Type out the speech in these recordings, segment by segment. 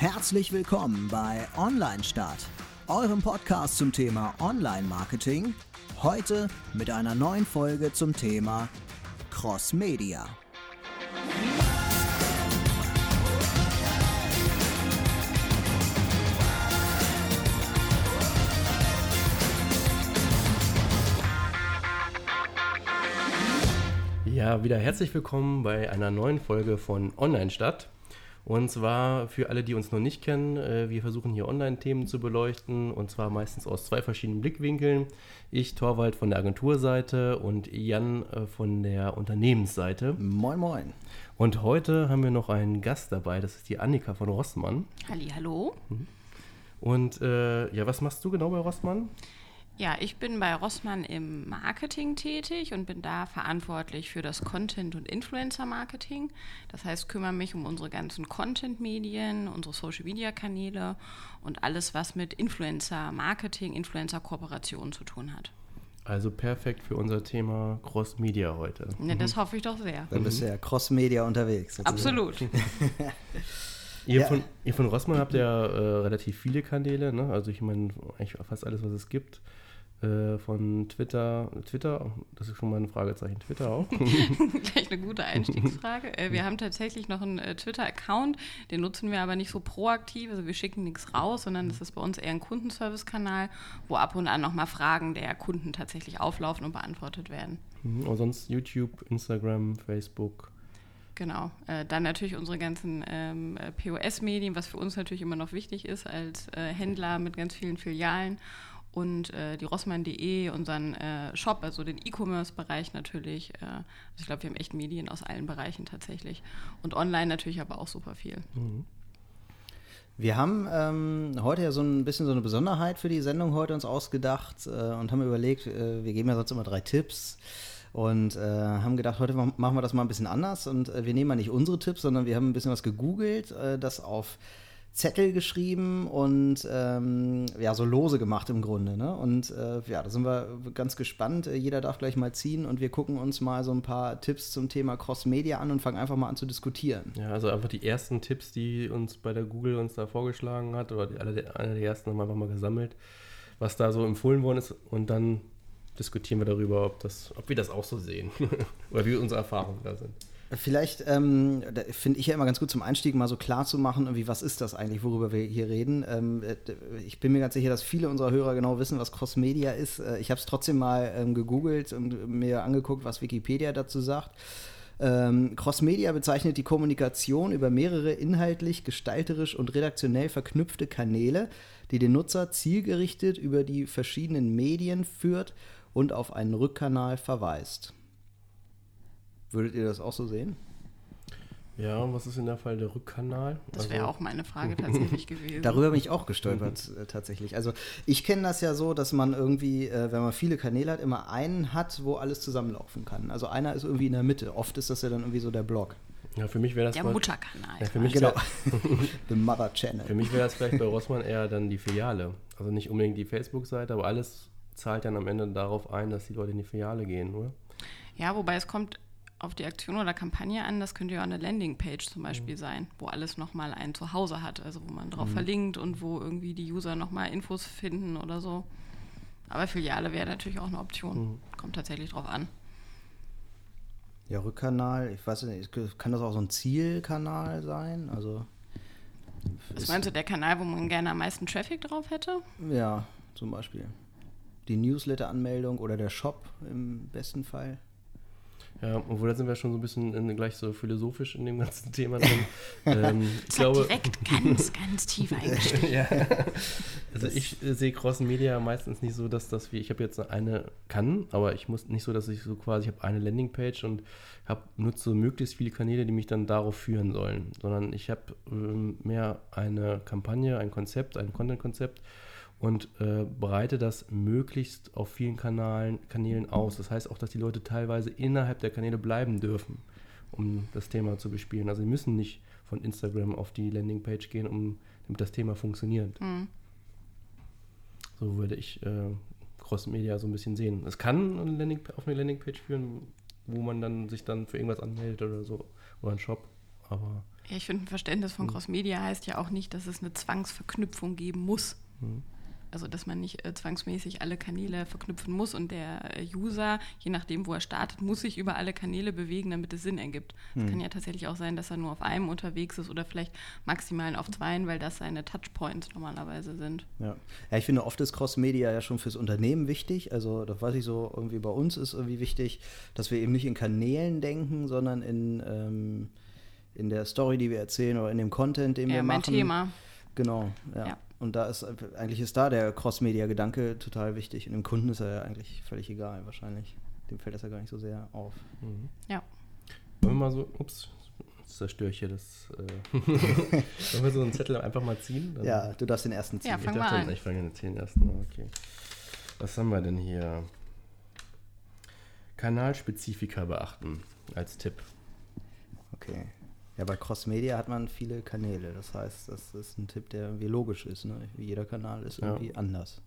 Herzlich willkommen bei Online Start, eurem Podcast zum Thema Online Marketing. Heute mit einer neuen Folge zum Thema Cross Media. Ja, wieder herzlich willkommen bei einer neuen Folge von Online Stadt. Und zwar für alle, die uns noch nicht kennen, äh, wir versuchen hier Online-Themen zu beleuchten und zwar meistens aus zwei verschiedenen Blickwinkeln. Ich, Torwald von der Agenturseite und Jan äh, von der Unternehmensseite. Moin, moin. Und heute haben wir noch einen Gast dabei, das ist die Annika von Rossmann. Halli, hallo. Und äh, ja, was machst du genau bei Rossmann? Ja, ich bin bei Rossmann im Marketing tätig und bin da verantwortlich für das Content- und Influencer-Marketing. Das heißt, kümmere mich um unsere ganzen Content-Medien, unsere Social-Media-Kanäle und alles, was mit Influencer-Marketing, Influencer-Kooperation zu tun hat. Also perfekt für unser Thema Cross-Media heute. Ja, das hoffe ich doch sehr. Dann bist du ja Cross-Media unterwegs. sozusagen. Absolut. Ihr, Ja. von, ihr von Rossmann habt ja äh, relativ viele Kanäle, ne? Also ich meine eigentlich fast alles, was es gibt. Äh, von Twitter, Twitter, das ist schon mal ein Fragezeichen, Twitter auch. Gleich eine gute Einstiegsfrage. Äh, Wir haben tatsächlich noch einen äh, Twitter-Account, den nutzen wir aber nicht so proaktiv. Also wir schicken nichts raus, sondern das ist bei uns eher ein Kundenservice-Kanal, wo ab und an nochmal Fragen der Kunden tatsächlich auflaufen und beantwortet werden. Mhm, Und sonst YouTube, Instagram, Facebook. Genau. Äh, dann natürlich unsere ganzen ähm, äh, POS-Medien, was für uns natürlich immer noch wichtig ist als äh, Händler mit ganz vielen Filialen. Und äh, die Rossmann.de, unseren äh, Shop, also den E-Commerce-Bereich natürlich. Äh, also ich glaube, wir haben echt Medien aus allen Bereichen tatsächlich. Und online natürlich aber auch super viel. Wir haben ähm, heute ja so ein bisschen so eine Besonderheit für die Sendung heute uns ausgedacht äh, und haben überlegt, äh, wir geben ja sonst immer drei Tipps und äh, haben gedacht, heute ma- machen wir das mal ein bisschen anders und äh, wir nehmen mal nicht unsere Tipps, sondern wir haben ein bisschen was gegoogelt, äh, das auf Zettel geschrieben und ähm, ja, so lose gemacht im Grunde. Ne? Und äh, ja, da sind wir ganz gespannt. Äh, Jeder darf gleich mal ziehen und wir gucken uns mal so ein paar Tipps zum Thema Cross-Media an und fangen einfach mal an zu diskutieren. Ja, also einfach die ersten Tipps, die uns bei der Google uns da vorgeschlagen hat, oder die, alle einer der ersten haben wir einfach mal gesammelt, was da so empfohlen worden ist und dann diskutieren wir darüber, ob, das, ob wir das auch so sehen oder wie unsere Erfahrungen da sind. Vielleicht ähm, finde ich ja immer ganz gut zum Einstieg mal so klar zu machen, irgendwie, was ist das eigentlich, worüber wir hier reden. Ähm, äh, ich bin mir ganz sicher, dass viele unserer Hörer genau wissen, was Cross-Media ist. Äh, ich habe es trotzdem mal ähm, gegoogelt und mir angeguckt, was Wikipedia dazu sagt. Ähm, Cross-Media bezeichnet die Kommunikation über mehrere inhaltlich, gestalterisch und redaktionell verknüpfte Kanäle, die den Nutzer zielgerichtet über die verschiedenen Medien führt und auf einen Rückkanal verweist. Würdet ihr das auch so sehen? Ja, und was ist in der Fall der Rückkanal? Das wäre Also- auch meine Frage tatsächlich gewesen. Darüber bin ich auch gestolpert, äh, tatsächlich. Also ich kenne das ja so, dass man irgendwie, äh, wenn man viele Kanäle hat, immer einen hat, wo alles zusammenlaufen kann. Also einer ist irgendwie in der Mitte. Oft ist das ja dann irgendwie so der Blog. Ja, für mich wäre das Der mal- Mutterkanal. Ja, für mich Genau. The Mother Channel. Für mich wäre das vielleicht bei Rossmann eher dann die Filiale. Also nicht unbedingt die Facebook-Seite, aber alles zahlt dann am Ende darauf ein, dass die Leute in die Filiale gehen, oder? Ja, wobei es kommt auf die Aktion oder Kampagne an, das könnte ja auch eine Landingpage zum Beispiel sein, wo alles nochmal ein Zuhause hat, also wo man drauf verlinkt und wo irgendwie die User nochmal Infos finden oder so. Aber Filiale wäre natürlich auch eine Option. Kommt tatsächlich drauf an. Ja, Rückkanal, ich weiß nicht, kann das auch so ein Zielkanal sein? Also, Was meinst du, der Kanal, wo man gerne am meisten Traffic drauf hätte? ja, zum Beispiel. Die Newsletter-Anmeldung oder der Shop im besten Fall. Ja, obwohl da sind wir schon so ein bisschen in, gleich so philosophisch in dem ganzen Thema drin. ähm, ich Das glaube, direkt ganz, ganz tief eingestiegen. ja. Also ich äh, sehe Cross Media meistens nicht so, dass das wie, ich habe jetzt eine kann, aber ich muss nicht so, dass ich so quasi, ich habe eine Landingpage und habe nutze möglichst viele Kanäle, die mich dann darauf führen sollen, sondern ich habe ähm, mehr eine Kampagne, ein Konzept, ein Content-Konzept und äh, breite das möglichst auf vielen Kanalen, Kanälen aus. Das heißt auch, dass die Leute teilweise innerhalb der Kanäle bleiben dürfen, um das Thema zu bespielen. Also sie müssen nicht von Instagram auf die Landingpage gehen, um, damit das Thema funktioniert. Hm. So würde ich äh, Cross-Media so ein bisschen sehen. Es kann eine Landing, auf eine Landingpage führen, wo man dann sich dann für irgendwas anmeldet oder so, oder einen Shop. Aber Ja, ich finde, ein Verständnis von Cross-Media heißt ja auch nicht, dass es eine Zwangsverknüpfung geben muss. Mhm. Also, dass man nicht äh, zwangsmäßig alle Kanäle verknüpfen muss und der äh, User, je nachdem, wo er startet, muss sich über alle Kanäle bewegen, damit es Sinn ergibt. Es Hm. kann ja tatsächlich auch sein, dass er nur auf einem unterwegs ist oder vielleicht maximal auf zweien, weil das seine Touchpoints normalerweise sind. Ja. ja, ich finde, oft ist Cross-Media ja schon fürs Unternehmen wichtig. Also, das weiß ich so, irgendwie bei uns ist irgendwie wichtig, dass wir eben nicht in Kanälen denken, sondern in, ähm, in der Story, die wir erzählen oder in dem Content, den Ja, wir mein machen. Thema. Genau, ja. Ja. Und da ist eigentlich ist da der Cross-Media-Gedanke total wichtig. Und dem Kunden ist er ja eigentlich völlig egal, wahrscheinlich. Dem fällt das ja gar nicht so sehr auf. Mhm. Ja. Wollen wir mal so, ups, jetzt zerstöre ich hier das. Äh, Wollen wir so einen Zettel einfach mal ziehen? Dann- Ja, du darfst den ersten ziehen. Ja, ich fang dachte, mal an. ich fange den 10 ersten. Okay. Was haben wir denn hier? Kanalspezifika beachten als Tipp. Okay. Ja, bei Cross-Media hat man viele Kanäle. Das heißt, das ist ein Tipp, der irgendwie logisch ist. Ne? Wie jeder Kanal ist Ja. irgendwie anders.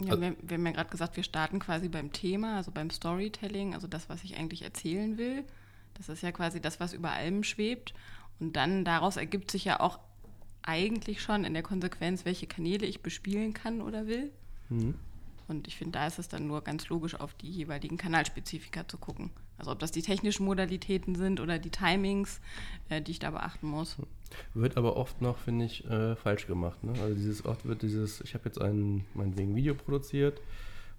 Ja, Also- wir, wir haben ja gerade gesagt, wir starten quasi beim Thema, also beim Storytelling, also das, was ich eigentlich erzählen will. Das ist ja quasi das, was über allem schwebt. Und dann daraus ergibt sich ja auch eigentlich schon in der Konsequenz, welche Kanäle ich bespielen kann oder will. Mhm. Und ich finde, da ist es dann nur ganz logisch, auf die jeweiligen Kanalspezifika zu gucken. Also ob das die technischen Modalitäten sind oder die Timings, äh, die ich da beachten muss. Wird aber oft noch, finde ich, äh, falsch gemacht. Ne? Also dieses oft wird dieses, ich habe jetzt ein meinetwegen Video produziert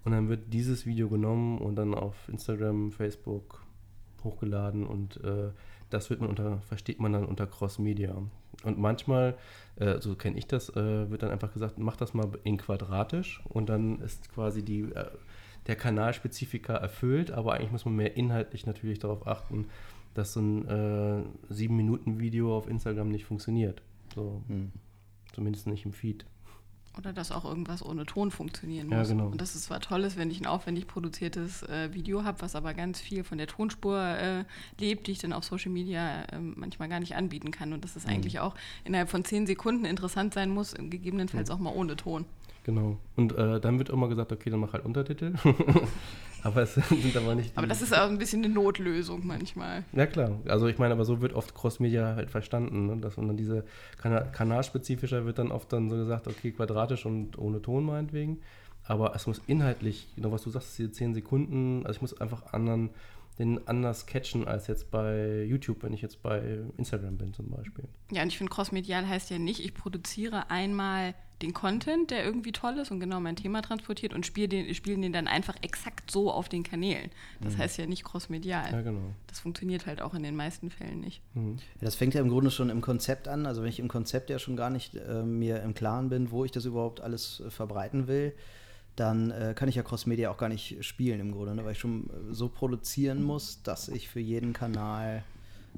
und dann wird dieses Video genommen und dann auf Instagram, Facebook hochgeladen und äh, das wird man unter, versteht man dann unter Cross-Media. Und manchmal, äh, so kenne ich das, äh, wird dann einfach gesagt, mach das mal in quadratisch und dann ist quasi die, äh, der Kanalspezifika erfüllt, aber eigentlich muss man mehr inhaltlich natürlich darauf achten, dass so ein äh, 7-Minuten-Video auf Instagram nicht funktioniert. So, Hm. zumindest nicht im Feed. Oder dass auch irgendwas ohne Ton funktionieren Ja, muss. genau. Und das ist zwar toll ist, wenn ich ein aufwendig produziertes äh, Video habe, was aber ganz viel von der Tonspur äh, lebt, die ich dann auf Social Media äh, manchmal gar nicht anbieten kann. Und dass es Mhm. eigentlich auch innerhalb von zehn Sekunden interessant sein muss, gegebenenfalls Mhm. auch mal ohne Ton. Genau. Und äh, dann wird immer gesagt, okay, dann mach halt Untertitel. aber es sind aber nicht. Aber das ist auch ein bisschen eine Notlösung manchmal. Ja klar, also ich meine, aber so wird oft Cross-Media halt verstanden, ne? dass man dann diese Kana kanalspezifischer wird dann oft dann so gesagt, okay, quadratisch und ohne Ton meinetwegen, aber es muss inhaltlich, genau was du sagst, diese 10 Sekunden, also ich muss einfach anderen, den anders catchen als jetzt bei YouTube, wenn ich jetzt bei Instagram bin zum Beispiel. Ja, und ich finde, crossmedial heißt ja nicht, ich produziere einmal den Content, der irgendwie toll ist und genau mein Thema transportiert und spiele den, spielen den dann einfach exakt so auf den Kanälen. Das heißt ja nicht crossmedial. Ja, genau. Das funktioniert halt auch in den meisten Fällen nicht. Mhm. Ja, das fängt ja im Grunde schon im Konzept an. Also wenn ich im Konzept ja schon gar nicht äh, mir im Klaren bin, wo ich das überhaupt alles äh, verbreiten will, dann äh, kann ich ja Cross-Media auch gar nicht spielen im Grunde, ne? weil ich schon äh, so produzieren muss, dass ich für jeden Kanal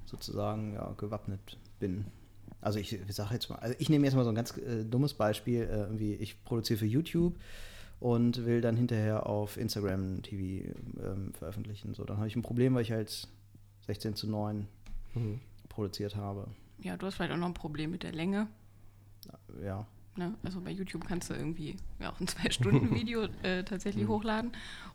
sozusagen ja, gewappnet bin. Also ich, ich sage jetzt mal, also ich nehme jetzt mal so ein ganz äh, dummes Beispiel, äh, irgendwie ich produziere für YouTube und will dann hinterher auf Instagram TV ähm, veröffentlichen. So, dann habe ich ein Problem, weil ich halt 16 zu 9 Mhm. produziert habe. Ja, du hast vielleicht auch noch ein Problem mit der Länge. Ja. Ne? Also bei YouTube kannst du irgendwie ja, auch ein Zwei-Stunden-Video äh, tatsächlich hochladen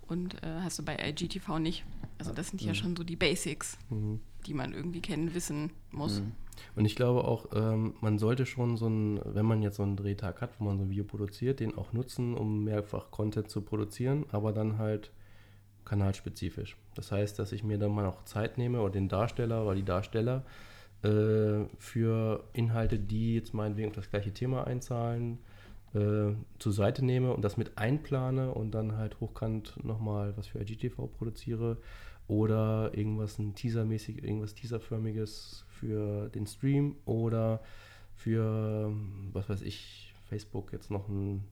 und äh, hast du bei IGTV nicht. Also das sind ja schon so die Basics, Mhm. die man irgendwie kennen, wissen muss. Mhm. Und ich glaube auch, ähm, man sollte schon so ein, wenn man jetzt so einen Drehtag hat, wo man so ein Video produziert, den auch nutzen, um mehrfach Content zu produzieren, aber dann halt kanalspezifisch. Das heißt, dass ich mir dann mal auch Zeit nehme oder den Darsteller oder die Darsteller äh, für Inhalte, die jetzt meinetwegen auf das gleiche Thema einzahlen, äh, zur Seite nehme und das mit einplane und dann halt hochkant nochmal was für IGTV produziere oder irgendwas ein Teasermäßig, irgendwas Teaserförmiges für den Stream oder für, was weiß ich, Facebook jetzt noch ein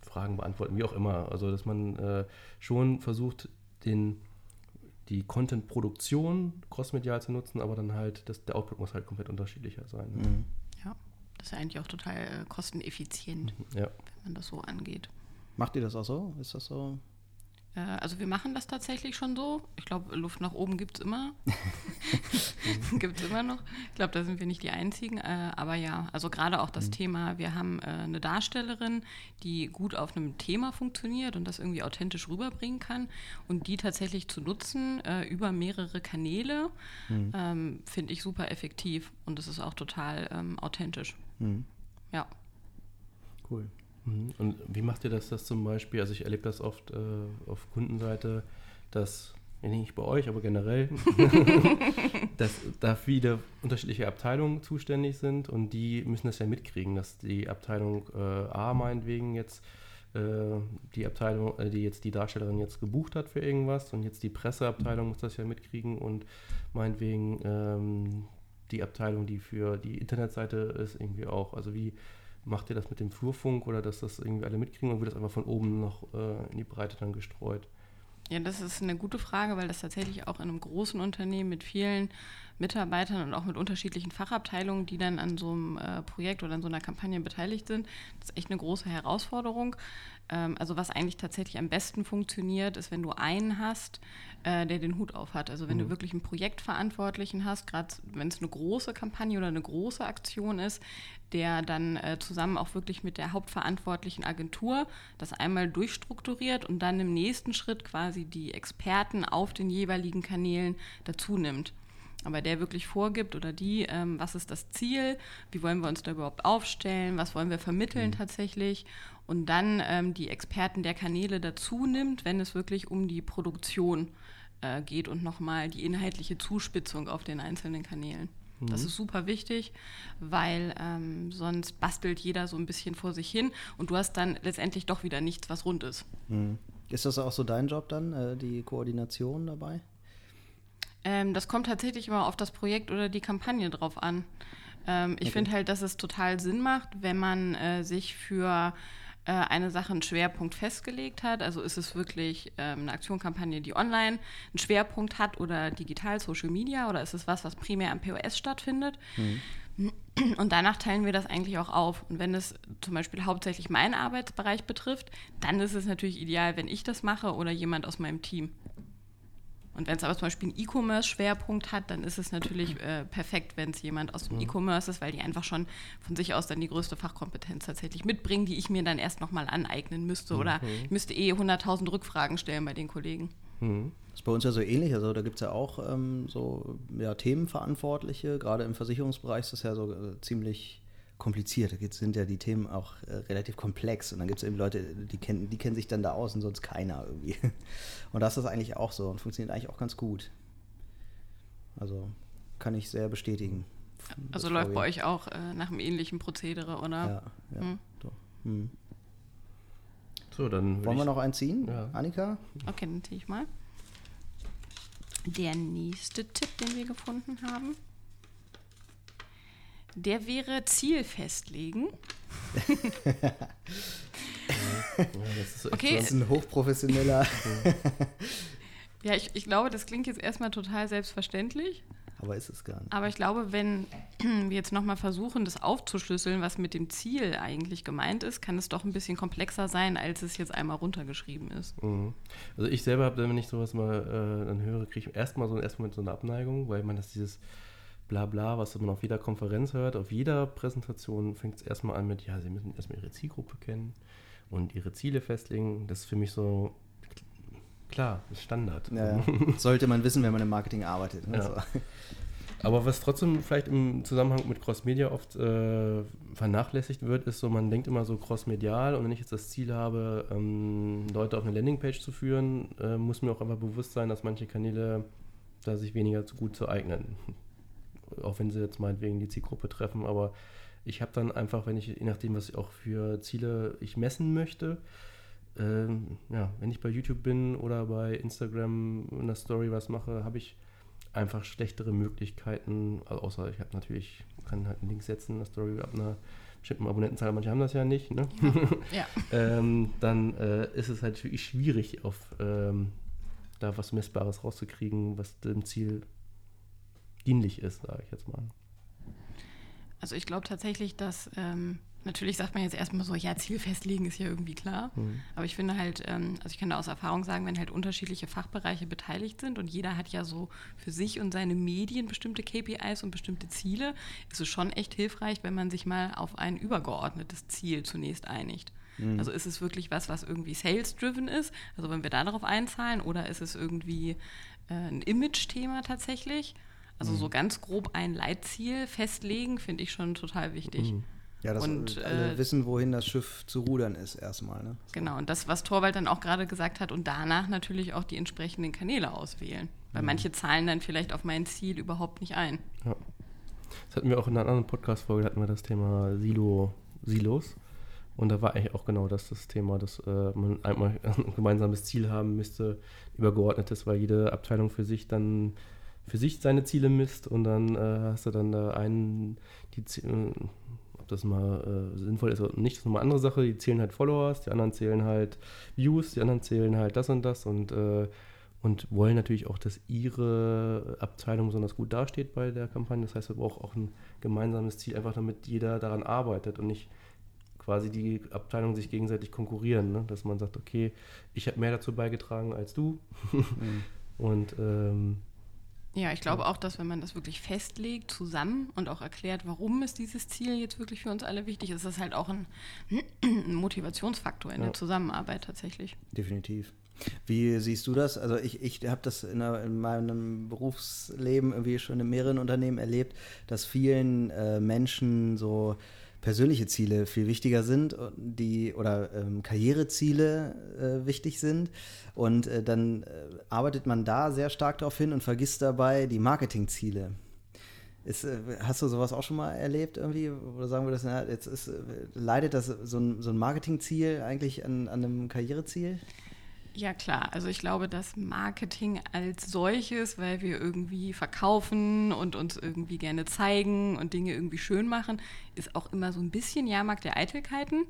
Fragen beantworten, wie auch immer. Also, dass man äh, schon versucht, den, die Content-Produktion crossmedial zu nutzen, aber dann halt, das, der Output muss halt komplett unterschiedlicher sein. Ne? Mhm. Ja, das ist ja eigentlich auch total äh, kosteneffizient, Ja. wenn man das so angeht. Macht ihr das auch so? Ist das so? Äh, also wir machen das tatsächlich schon so. Ich glaube, Luft nach oben gibt es immer. gibt es immer noch. Ich glaube, da sind wir nicht die Einzigen. Äh, aber ja, also gerade auch das mhm. Thema, wir haben äh, eine Darstellerin, die gut auf einem Thema funktioniert und das irgendwie authentisch rüberbringen kann. Und die tatsächlich zu nutzen über mehrere Kanäle, mhm. ähm, finde ich super effektiv. Und das ist auch total ähm, authentisch. Mhm. Ja. Cool. Und wie macht ihr das, das zum Beispiel? Also ich erlebe das oft äh, auf Kundenseite, dass, nicht bei euch, aber generell, dass da viele unterschiedliche Abteilungen zuständig sind und die müssen das ja mitkriegen, dass die Abteilung äh, A meinetwegen jetzt äh, die Abteilung, äh, die jetzt die Darstellerin jetzt gebucht hat für irgendwas und jetzt die Presseabteilung muss das ja mitkriegen und meinetwegen ähm, die Abteilung, die für die Internetseite ist, irgendwie auch. Also wie macht ihr das mit dem Flurfunk oder dass das irgendwie alle mitkriegen und wird das einfach von oben noch äh, in die Breite dann gestreut? Ja, das ist eine gute Frage, weil das tatsächlich auch in einem großen Unternehmen mit vielen Mitarbeitern und auch mit unterschiedlichen Fachabteilungen, die dann an so einem äh, Projekt oder an so einer Kampagne beteiligt sind, das ist echt eine große Herausforderung. Ähm, also was eigentlich tatsächlich am besten funktioniert, ist, wenn du einen hast, äh, der den Hut auf hat. Also wenn mhm. du wirklich einen Projektverantwortlichen hast, gerade wenn es eine große Kampagne oder eine große Aktion ist, der dann äh, zusammen auch wirklich mit der hauptverantwortlichen Agentur das einmal durchstrukturiert und dann im nächsten Schritt quasi die Experten auf den jeweiligen Kanälen dazu nimmt aber der wirklich vorgibt oder die, ähm, was ist das Ziel, wie wollen wir uns da überhaupt aufstellen, was wollen wir vermitteln mhm. tatsächlich und dann ähm, die Experten der Kanäle dazu nimmt, wenn es wirklich um die Produktion äh, geht und nochmal die inhaltliche Zuspitzung auf den einzelnen Kanälen. Mhm. Das ist super wichtig, weil ähm, sonst bastelt jeder so ein bisschen vor sich hin und du hast dann letztendlich doch wieder nichts, was rund ist. Mhm. Ist das auch so dein Job dann, äh, die Koordination dabei? Ähm, das kommt tatsächlich immer auf das Projekt oder die Kampagne drauf an. Ähm, ich okay. finde halt, dass es total Sinn macht, wenn man äh, sich für äh, eine Sache einen Schwerpunkt festgelegt hat. Also ist es wirklich ähm, eine Aktionkampagne, die online einen Schwerpunkt hat oder digital Social Media oder ist es was, was primär am POS stattfindet? Mhm. Und danach teilen wir das eigentlich auch auf. Und wenn es zum Beispiel hauptsächlich meinen Arbeitsbereich betrifft, dann ist es natürlich ideal, wenn ich das mache oder jemand aus meinem Team. Und wenn es aber zum Beispiel einen E-Commerce-Schwerpunkt hat, dann ist es natürlich äh, perfekt, wenn es jemand aus dem mhm. E-Commerce ist, weil die einfach schon von sich aus dann die größte Fachkompetenz tatsächlich mitbringen, die ich mir dann erst nochmal aneignen müsste. Mhm. Oder ich müsste eh 100.000 Rückfragen stellen bei den Kollegen. Mhm. Das ist bei uns ja so ähnlich. Also da gibt es ja auch ähm, so ja, Themenverantwortliche. Gerade im Versicherungsbereich ist das ja so äh, ziemlich kompliziert. Da sind ja die Themen auch äh, relativ komplex und dann gibt es eben Leute, die kennen, die kennen sich dann da aus und sonst keiner irgendwie. Und das ist eigentlich auch so und funktioniert eigentlich auch ganz gut. Also kann ich sehr bestätigen. Also läuft bei euch auch äh, nach einem ähnlichen Prozedere, oder? Ja, ja. Hm. Hm. So, dann wollen wir noch einen ziehen, ja. Annika? Okay, dann ziehe ich mal. Der nächste Tipp, den wir gefunden haben. Der wäre Ziel festlegen. ja, das ist okay. Das ist ein hochprofessioneller. ja, ich, ich glaube, das klingt jetzt erstmal total selbstverständlich. Aber ist es gar nicht. Aber ich glaube, wenn wir jetzt nochmal versuchen, das aufzuschlüsseln, was mit dem Ziel eigentlich gemeint ist, kann es doch ein bisschen komplexer sein, als es jetzt einmal runtergeschrieben ist. Mhm. Also ich selber habe, wenn ich sowas mal äh, dann höre, kriege ich erstmal so, erst so eine Abneigung, weil man das dieses Blabla, was man auf jeder Konferenz hört, auf jeder Präsentation fängt es erstmal an mit, ja, Sie müssen erstmal Ihre Zielgruppe kennen und Ihre Ziele festlegen. Das ist für mich so, klar, ist Standard. Ja, sollte man wissen, wenn man im Marketing arbeitet. Ne? Ja. Also. Aber was trotzdem vielleicht im Zusammenhang mit Crossmedia oft äh, vernachlässigt wird, ist so, man denkt immer so crossmedial und wenn ich jetzt das Ziel habe, ähm, Leute auf eine Landingpage zu führen, äh, muss mir auch einfach bewusst sein, dass manche Kanäle da sich weniger gut zu eignen auch wenn sie jetzt meinetwegen die Zielgruppe treffen, aber ich habe dann einfach, wenn ich, je nachdem, was ich auch für Ziele ich messen möchte, ähm, ja, wenn ich bei YouTube bin oder bei Instagram in der Story was mache, habe ich einfach schlechtere Möglichkeiten, also außer ich habe natürlich, kann halt einen Link setzen in der Story ab einer bestimmten Abonnentenzahl, manche haben das ja nicht, ne? Ja. ähm, dann äh, ist es halt wirklich schwierig, auf ähm, da was Messbares rauszukriegen, was dem Ziel dienlich ist, sage ich jetzt mal. Also ich glaube tatsächlich, dass ähm, natürlich sagt man jetzt erstmal so, ja, Ziel festlegen ist ja irgendwie klar. Mhm. Aber ich finde halt, ähm, also ich kann da aus Erfahrung sagen, wenn halt unterschiedliche Fachbereiche beteiligt sind und jeder hat ja so für sich und seine Medien bestimmte KPIs und bestimmte Ziele, ist es schon echt hilfreich, wenn man sich mal auf ein übergeordnetes Ziel zunächst einigt. Mhm. Also ist es wirklich was, was irgendwie sales-driven ist? Also wenn wir da darauf einzahlen oder ist es irgendwie äh, ein Image-Thema tatsächlich? Also mhm. so ganz grob ein Leitziel festlegen, finde ich schon total wichtig. Mhm. Ja, dass und, alle äh, wissen, wohin das Schiff zu rudern ist erstmal. Ne? So. Genau, und das, was Torwald dann auch gerade gesagt hat, und danach natürlich auch die entsprechenden Kanäle auswählen. Weil mhm. manche zahlen dann vielleicht auf mein Ziel überhaupt nicht ein. Ja. Das hatten wir auch in einer anderen Podcast-Folge, hatten wir das Thema Silo, Silos. Und da war eigentlich auch genau das das Thema, dass äh, man einmal ein gemeinsames Ziel haben müsste, übergeordnetes, weil jede Abteilung für sich dann für sich seine Ziele misst und dann äh, hast du dann da einen, die Ziele, ob das mal äh, sinnvoll ist oder nicht, das ist nochmal eine andere Sache. Die zählen halt Followers, die anderen zählen halt Views, die anderen zählen halt das und das und, äh, und wollen natürlich auch, dass ihre Abteilung besonders gut dasteht bei der Kampagne. Das heißt, wir brauchen auch ein gemeinsames Ziel, einfach damit jeder daran arbeitet und nicht quasi die Abteilungen sich gegenseitig konkurrieren. Ne? Dass man sagt, okay, ich habe mehr dazu beigetragen als du. mhm. Und ähm, ja, ich glaube auch, dass wenn man das wirklich festlegt, zusammen und auch erklärt, warum ist dieses Ziel jetzt wirklich für uns alle wichtig, ist das halt auch ein, ein Motivationsfaktor in ja. der Zusammenarbeit tatsächlich. Definitiv. Wie siehst du das? Also ich, ich habe das in, in, meinem Berufsleben irgendwie schon in mehreren Unternehmen erlebt, dass vielen äh, Menschen so persönliche Ziele viel wichtiger sind, die oder ähm, Karriereziele äh, wichtig sind. Und äh, dann äh, arbeitet man da sehr stark darauf hin und vergisst dabei die Marketingziele. Ist, äh, hast du sowas auch schon mal erlebt irgendwie? Oder sagen wir das, jetzt ist, äh, leidet das so ein, so ein Marketingziel eigentlich an, an einem Karriereziel? Ja klar, also ich glaube, dass Marketing als solches, weil wir irgendwie verkaufen und uns irgendwie gerne zeigen und Dinge irgendwie schön machen, ist auch immer so ein bisschen Jahrmarkt der Eitelkeiten.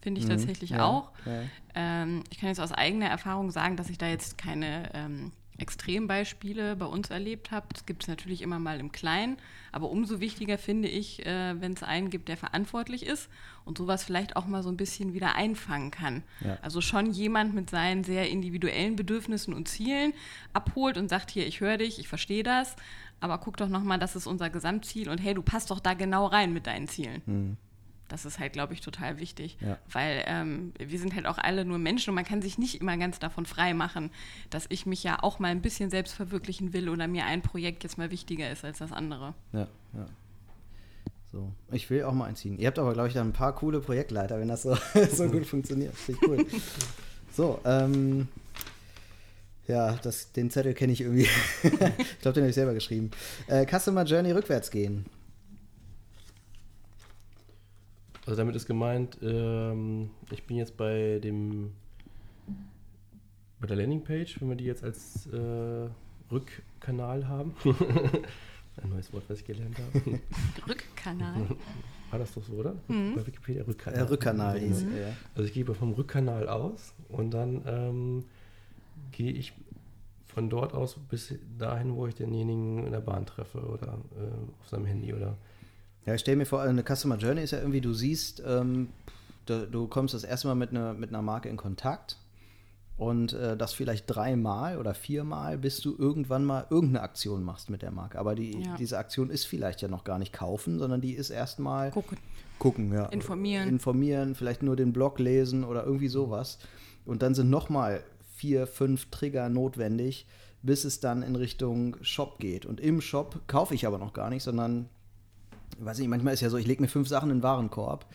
Finde ich mhm, tatsächlich ja, auch. Ja. Ähm, ich kann jetzt aus eigener Erfahrung sagen, dass ich da jetzt keine ähm, Extrembeispiele bei uns erlebt. Das gibt es natürlich immer mal im Kleinen. Aber umso wichtiger finde ich, äh, wenn es einen gibt, der verantwortlich ist und sowas vielleicht auch mal so ein bisschen wieder einfangen kann. Ja. Also schon jemand mit seinen sehr individuellen Bedürfnissen und Zielen abholt und sagt, hier, ich höre dich, ich verstehe das, aber guck doch nochmal, das ist unser Gesamtziel und hey, du passt doch da genau rein mit deinen Zielen. Mhm. Das ist halt, glaube ich, total wichtig, ja. weil ähm, wir sind halt auch alle nur Menschen und man kann sich nicht immer ganz davon frei machen, dass ich mich ja auch mal ein bisschen selbst verwirklichen will oder mir ein Projekt jetzt mal wichtiger ist als das andere. Ja, ja. So, ich will auch mal einziehen. Ihr habt aber, glaube ich, da ein paar coole Projektleiter, wenn das so, so gut funktioniert. Finde ich cool. So, ähm, ja, das, den Zettel kenne ich irgendwie. ich glaube, den habe ich selber geschrieben. Äh, Customer Journey rückwärts gehen. Also damit ist gemeint, ähm, ich bin jetzt bei dem bei der Landingpage, wenn wir die jetzt als äh, Rückkanal haben. Ein neues Wort, was ich gelernt habe. Rückkanal. War das doch so, oder? Mhm. Bei Wikipedia Rückkanal. Äh, Rückkanal hieß mhm. ja. Also ich gehe vom Rückkanal aus und dann ähm, gehe ich von dort aus bis dahin, wo ich denjenigen in der Bahn treffe oder äh, auf seinem Handy oder ja, ich stell mir vor, eine Customer Journey ist ja irgendwie, du siehst, ähm, du, du, kommst das erste Mal mit, ne, mit einer Marke in Kontakt und äh, das vielleicht dreimal oder viermal, bis du irgendwann mal irgendeine Aktion machst mit der Marke. Aber die, ja. diese Aktion ist vielleicht ja noch gar nicht kaufen, sondern die ist erstmal gucken. Gucken, ja. Informieren. Informieren, vielleicht nur den Blog lesen oder irgendwie sowas. Und dann sind nochmal vier, fünf Trigger notwendig, bis es dann in Richtung Shop geht. Und im Shop kaufe ich aber noch gar nicht, sondern weiß ich, manchmal ist ja so, ich lege mir fünf Sachen in den Warenkorb,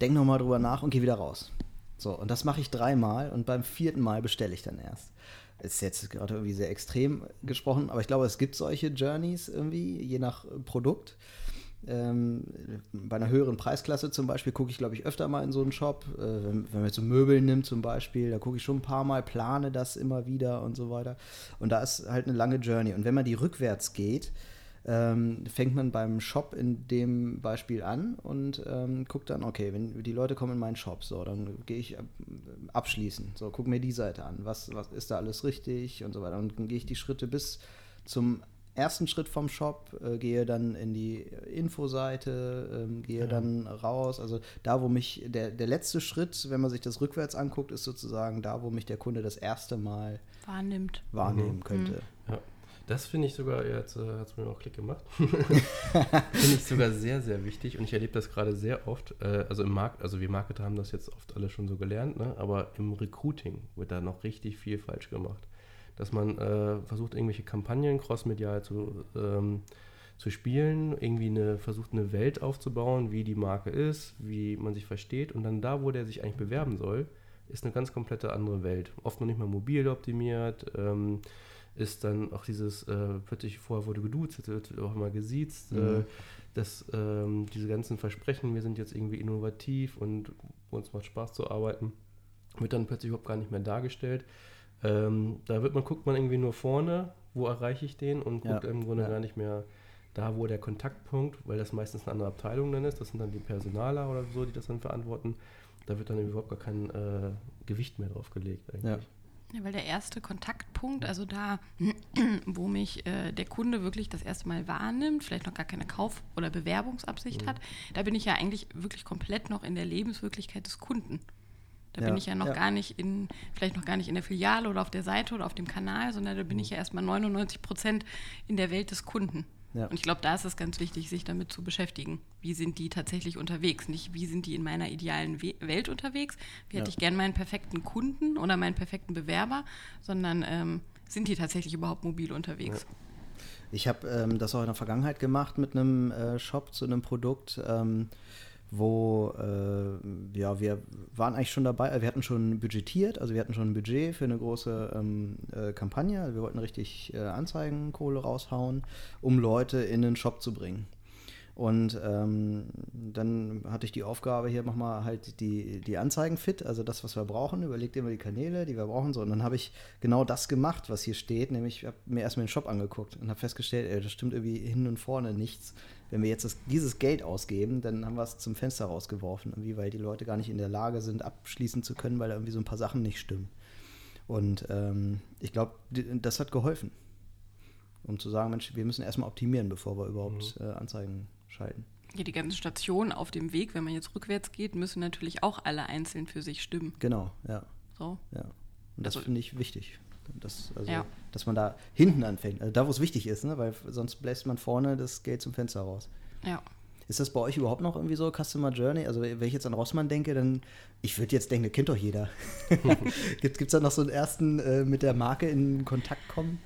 denke nochmal drüber nach und gehe wieder raus. So, und das mache ich dreimal und beim vierten Mal bestelle ich dann erst. Ist jetzt gerade irgendwie sehr extrem gesprochen, aber ich glaube, es gibt solche Journeys irgendwie, je nach Produkt. Ähm, bei einer höheren Preisklasse zum Beispiel gucke ich, glaube ich, öfter mal in so einen Shop. Äh, wenn, wenn, man jetzt so Möbel nimmt zum Beispiel, da gucke ich schon ein paar Mal, plane das immer wieder und so weiter. Und da ist halt eine lange Journey. Und wenn man die rückwärts geht, ähm, fängt man beim Shop in dem Beispiel an und ähm, guckt dann, okay, wenn die Leute kommen in meinen Shop, so, dann gehe ich abschließen, so, guck mir die Seite an, was, was ist da alles richtig und so weiter. Und dann gehe ich die Schritte bis zum ersten Schritt vom Shop, äh, gehe dann in die Infoseite, äh, gehe ja. dann raus. Also da, wo mich der, der letzte Schritt, wenn man sich das rückwärts anguckt, ist sozusagen da, wo mich der Kunde das erste Mal wahrnimmt. Wahrnehmen mhm. könnte. Mhm. Ja. Das finde ich sogar, jetzt äh, hat es mir auch Klick gemacht, finde ich sogar sehr, sehr wichtig und ich erlebe das gerade sehr oft, äh, also im Markt, also wir Marketer haben das jetzt oft alle schon so gelernt, ne? aber im Recruiting wird da noch richtig viel falsch gemacht. Dass man äh, versucht, irgendwelche Kampagnen crossmedial zu, ähm, zu spielen, irgendwie eine, versucht eine Welt aufzubauen, wie die Marke ist, wie man sich versteht und dann da, wo der sich eigentlich bewerben soll, ist eine ganz komplette andere Welt. Oft noch nicht mal mobil optimiert, ähm, ist dann auch dieses, äh, plötzlich vorher wurde geduzt, wird auch immer gesiezt, äh, mhm. äh, dass ähm, diese ganzen Versprechen, wir sind jetzt irgendwie innovativ und uns macht Spaß zu arbeiten, wird dann plötzlich überhaupt gar nicht mehr dargestellt. Ähm, da wird man, guckt man irgendwie nur vorne, wo erreiche ich den und guckt ja. im Grunde ja. gar nicht mehr da, wo der Kontaktpunkt, weil das meistens eine andere Abteilung dann ist, das sind dann die Personaler oder so, die das dann verantworten, da wird dann überhaupt gar kein äh, Gewicht mehr drauf gelegt eigentlich. Ja. Ja, weil der erste Kontaktpunkt, also da, wo mich äh, der Kunde wirklich das erste Mal wahrnimmt, vielleicht noch gar keine Kauf- oder Bewerbungsabsicht mhm. hat, da bin ich ja eigentlich wirklich komplett noch in der Lebenswirklichkeit des Kunden. Da ja, bin ich ja noch ja. gar nicht in, vielleicht noch gar nicht in der Filiale oder auf der Seite oder auf dem Kanal, sondern da bin mhm. ich ja erstmal 99 Prozent in der Welt des Kunden. Ja. Und ich glaube, da ist es ganz wichtig, sich damit zu beschäftigen. Wie sind die tatsächlich unterwegs? Nicht, wie sind die in meiner idealen We Welt unterwegs? Wie ja. hätte ich gern meinen perfekten Kunden oder meinen perfekten Bewerber? Sondern ähm, sind die tatsächlich überhaupt mobil unterwegs? Ja. Ich habe ähm, das auch in der Vergangenheit gemacht mit einem äh, Shop zu einem Produkt. Ähm, wo äh, ja, wir waren eigentlich schon dabei, äh, wir hatten schon budgetiert, also wir hatten schon ein Budget für eine große ähm, äh, Kampagne. Wir wollten richtig äh, Anzeigenkohle raushauen, um Leute in den Shop zu bringen. Und ähm, dann hatte ich die Aufgabe, hier mach mal halt die, die Anzeigen fit, also das, was wir brauchen. Überleg dir mal die Kanäle, die wir brauchen. So. Und dann habe ich genau das gemacht, was hier steht, nämlich ich habe mir erstmal den Shop angeguckt und habe festgestellt, ey, das stimmt irgendwie hin und vorne nichts wenn wir jetzt das, dieses Geld ausgeben, dann haben wir es zum Fenster rausgeworfen, irgendwie, weil die Leute gar nicht in der Lage sind, abschließen zu können, weil da irgendwie so ein paar Sachen nicht stimmen. Und ähm, ich glaube, das hat geholfen, um zu sagen, Mensch, wir müssen erstmal optimieren, bevor wir überhaupt mhm. äh, Anzeigen schalten. Ja, die ganzen Stationen auf dem Weg, wenn man jetzt rückwärts geht, müssen natürlich auch alle einzeln für sich stimmen. Genau, ja. So. Ja. Und das also, finde ich wichtig. Das, also, ja. Dass man da hinten anfängt, also da, wo es wichtig ist, ne? weil sonst bläst man vorne das Geld zum Fenster raus. Ja. Ist das bei euch überhaupt noch irgendwie so Customer Journey? Also wenn ich jetzt an Rossmann denke, dann, ich würde jetzt denken, das kennt doch jeder. Gibt es da noch so einen ersten äh, mit der Marke in Kontakt kommen?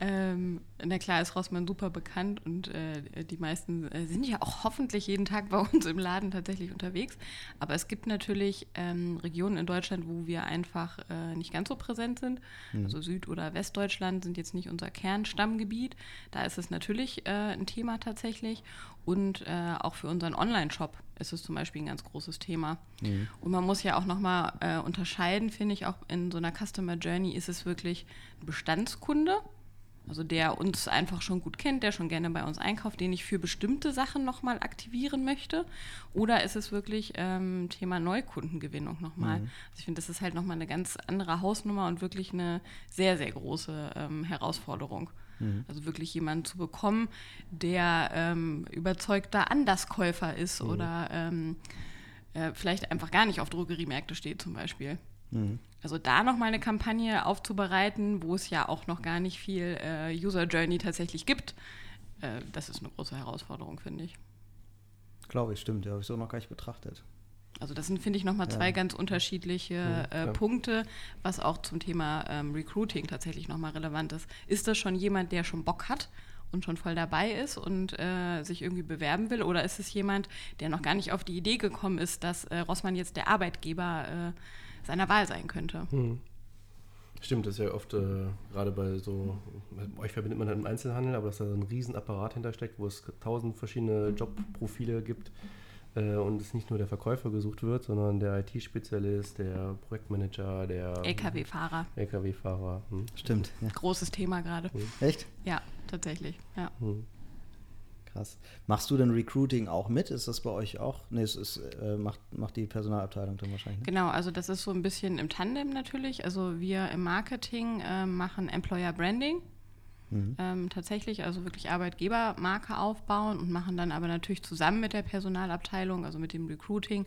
Ähm, na klar ist Rossmann super bekannt und äh, die meisten äh, sind ja auch hoffentlich jeden Tag bei uns im Laden tatsächlich unterwegs. Aber es gibt natürlich ähm, Regionen in Deutschland, wo wir einfach äh, nicht ganz so präsent sind. Mhm. Also Süd- oder Westdeutschland sind jetzt nicht unser Kernstammgebiet. Da ist es natürlich äh, ein Thema tatsächlich. Und äh, auch für unseren Online-Shop ist es zum Beispiel ein ganz großes Thema. Mhm. Und man muss ja auch nochmal äh, unterscheiden, finde ich, auch in so einer Customer Journey ist es wirklich ein Bestandskunde also der uns einfach schon gut kennt, der schon gerne bei uns einkauft, den ich für bestimmte Sachen nochmal aktivieren möchte? Oder ist es wirklich ähm, Thema Neukundengewinnung nochmal? Mhm. Also ich finde, das ist halt nochmal eine ganz andere Hausnummer und wirklich eine sehr, sehr große ähm, Herausforderung. Mhm. Also wirklich jemanden zu bekommen, der ähm, überzeugter Anderskäufer ist mhm. oder ähm, äh, vielleicht einfach gar nicht auf Drogeriemärkte steht zum Beispiel. Mhm. Also da nochmal eine Kampagne aufzubereiten, wo es ja auch noch gar nicht viel äh, User Journey tatsächlich gibt, äh, das ist eine große Herausforderung, finde ich. Glaube ich, stimmt. Ja, habe ich so noch gar nicht betrachtet. Also das sind, finde ich, nochmal zwei ja. ganz unterschiedliche ja, äh, Punkte, was auch zum Thema ähm, Recruiting tatsächlich nochmal relevant ist. Ist das schon jemand, der schon Bock hat und schon voll dabei ist und äh, sich irgendwie bewerben will? Oder ist es jemand, der noch gar nicht auf die Idee gekommen ist, dass äh, Rossmann jetzt der Arbeitgeber äh, seiner Wahl sein könnte. Hm. Stimmt, das ist ja oft, äh, gerade bei so, euch verbindet man halt im Einzelhandel, aber dass da so ein Riesenapparat hintersteckt, wo es tausend verschiedene Jobprofile gibt äh, und es nicht nur der Verkäufer gesucht wird, sondern der IT-Spezialist, der Projektmanager, der LKW-Fahrer. LKW-Fahrer. Hm. Stimmt. Ja. Großes Thema gerade. Hm. Echt? Ja, tatsächlich. Ja. Hm. Krass. Machst du denn Recruiting auch mit? Ist das bei euch auch? Nee, es ist, äh, macht, macht die Personalabteilung dann wahrscheinlich. Ne? Genau, also das ist so ein bisschen im Tandem natürlich. Also wir im Marketing äh, machen Employer Branding. Mhm. Ähm, tatsächlich, also wirklich Arbeitgebermarke aufbauen und machen dann aber natürlich zusammen mit der Personalabteilung, also mit dem Recruiting,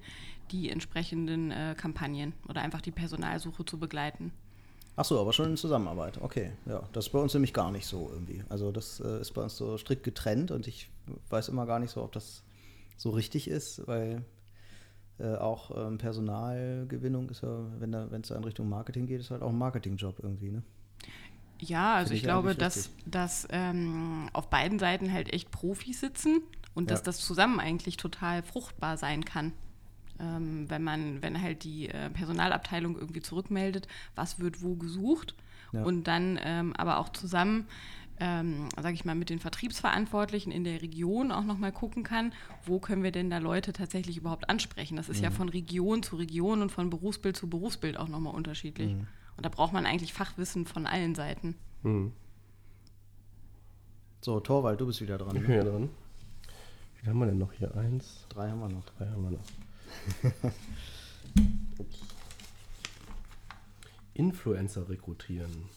die entsprechenden äh, Kampagnen oder einfach die Personalsuche zu begleiten. Ach so, aber schon in Zusammenarbeit. Okay, ja, das ist bei uns nämlich gar nicht so irgendwie. Also das äh, ist bei uns so strikt getrennt und ich weiß immer gar nicht so, ob das so richtig ist, weil äh, auch ähm, Personalgewinnung ist ja, wenn es da in Richtung Marketing geht, ist halt auch ein Marketingjob irgendwie, ne? Ja, also ich, ich glaube, dass, dass ähm, auf beiden Seiten halt echt Profis sitzen und ja. dass das zusammen eigentlich total fruchtbar sein kann. Ähm, wenn man, wenn halt die äh, Personalabteilung irgendwie zurückmeldet, was wird wo gesucht ja. und dann ähm, aber auch zusammen ähm, sage ich mal, mit den Vertriebsverantwortlichen in der Region auch nochmal gucken kann, wo können wir denn da Leute tatsächlich überhaupt ansprechen. Das ist mhm. ja von Region zu Region und von Berufsbild zu Berufsbild auch nochmal unterschiedlich. Mhm. Und da braucht man eigentlich Fachwissen von allen Seiten. Mhm. So, Torwald, du bist wieder dran. Ich bin ne? ja dran. Wie viel haben wir denn noch hier? Eins. Drei haben wir noch. Drei haben wir noch. Influencer rekrutieren.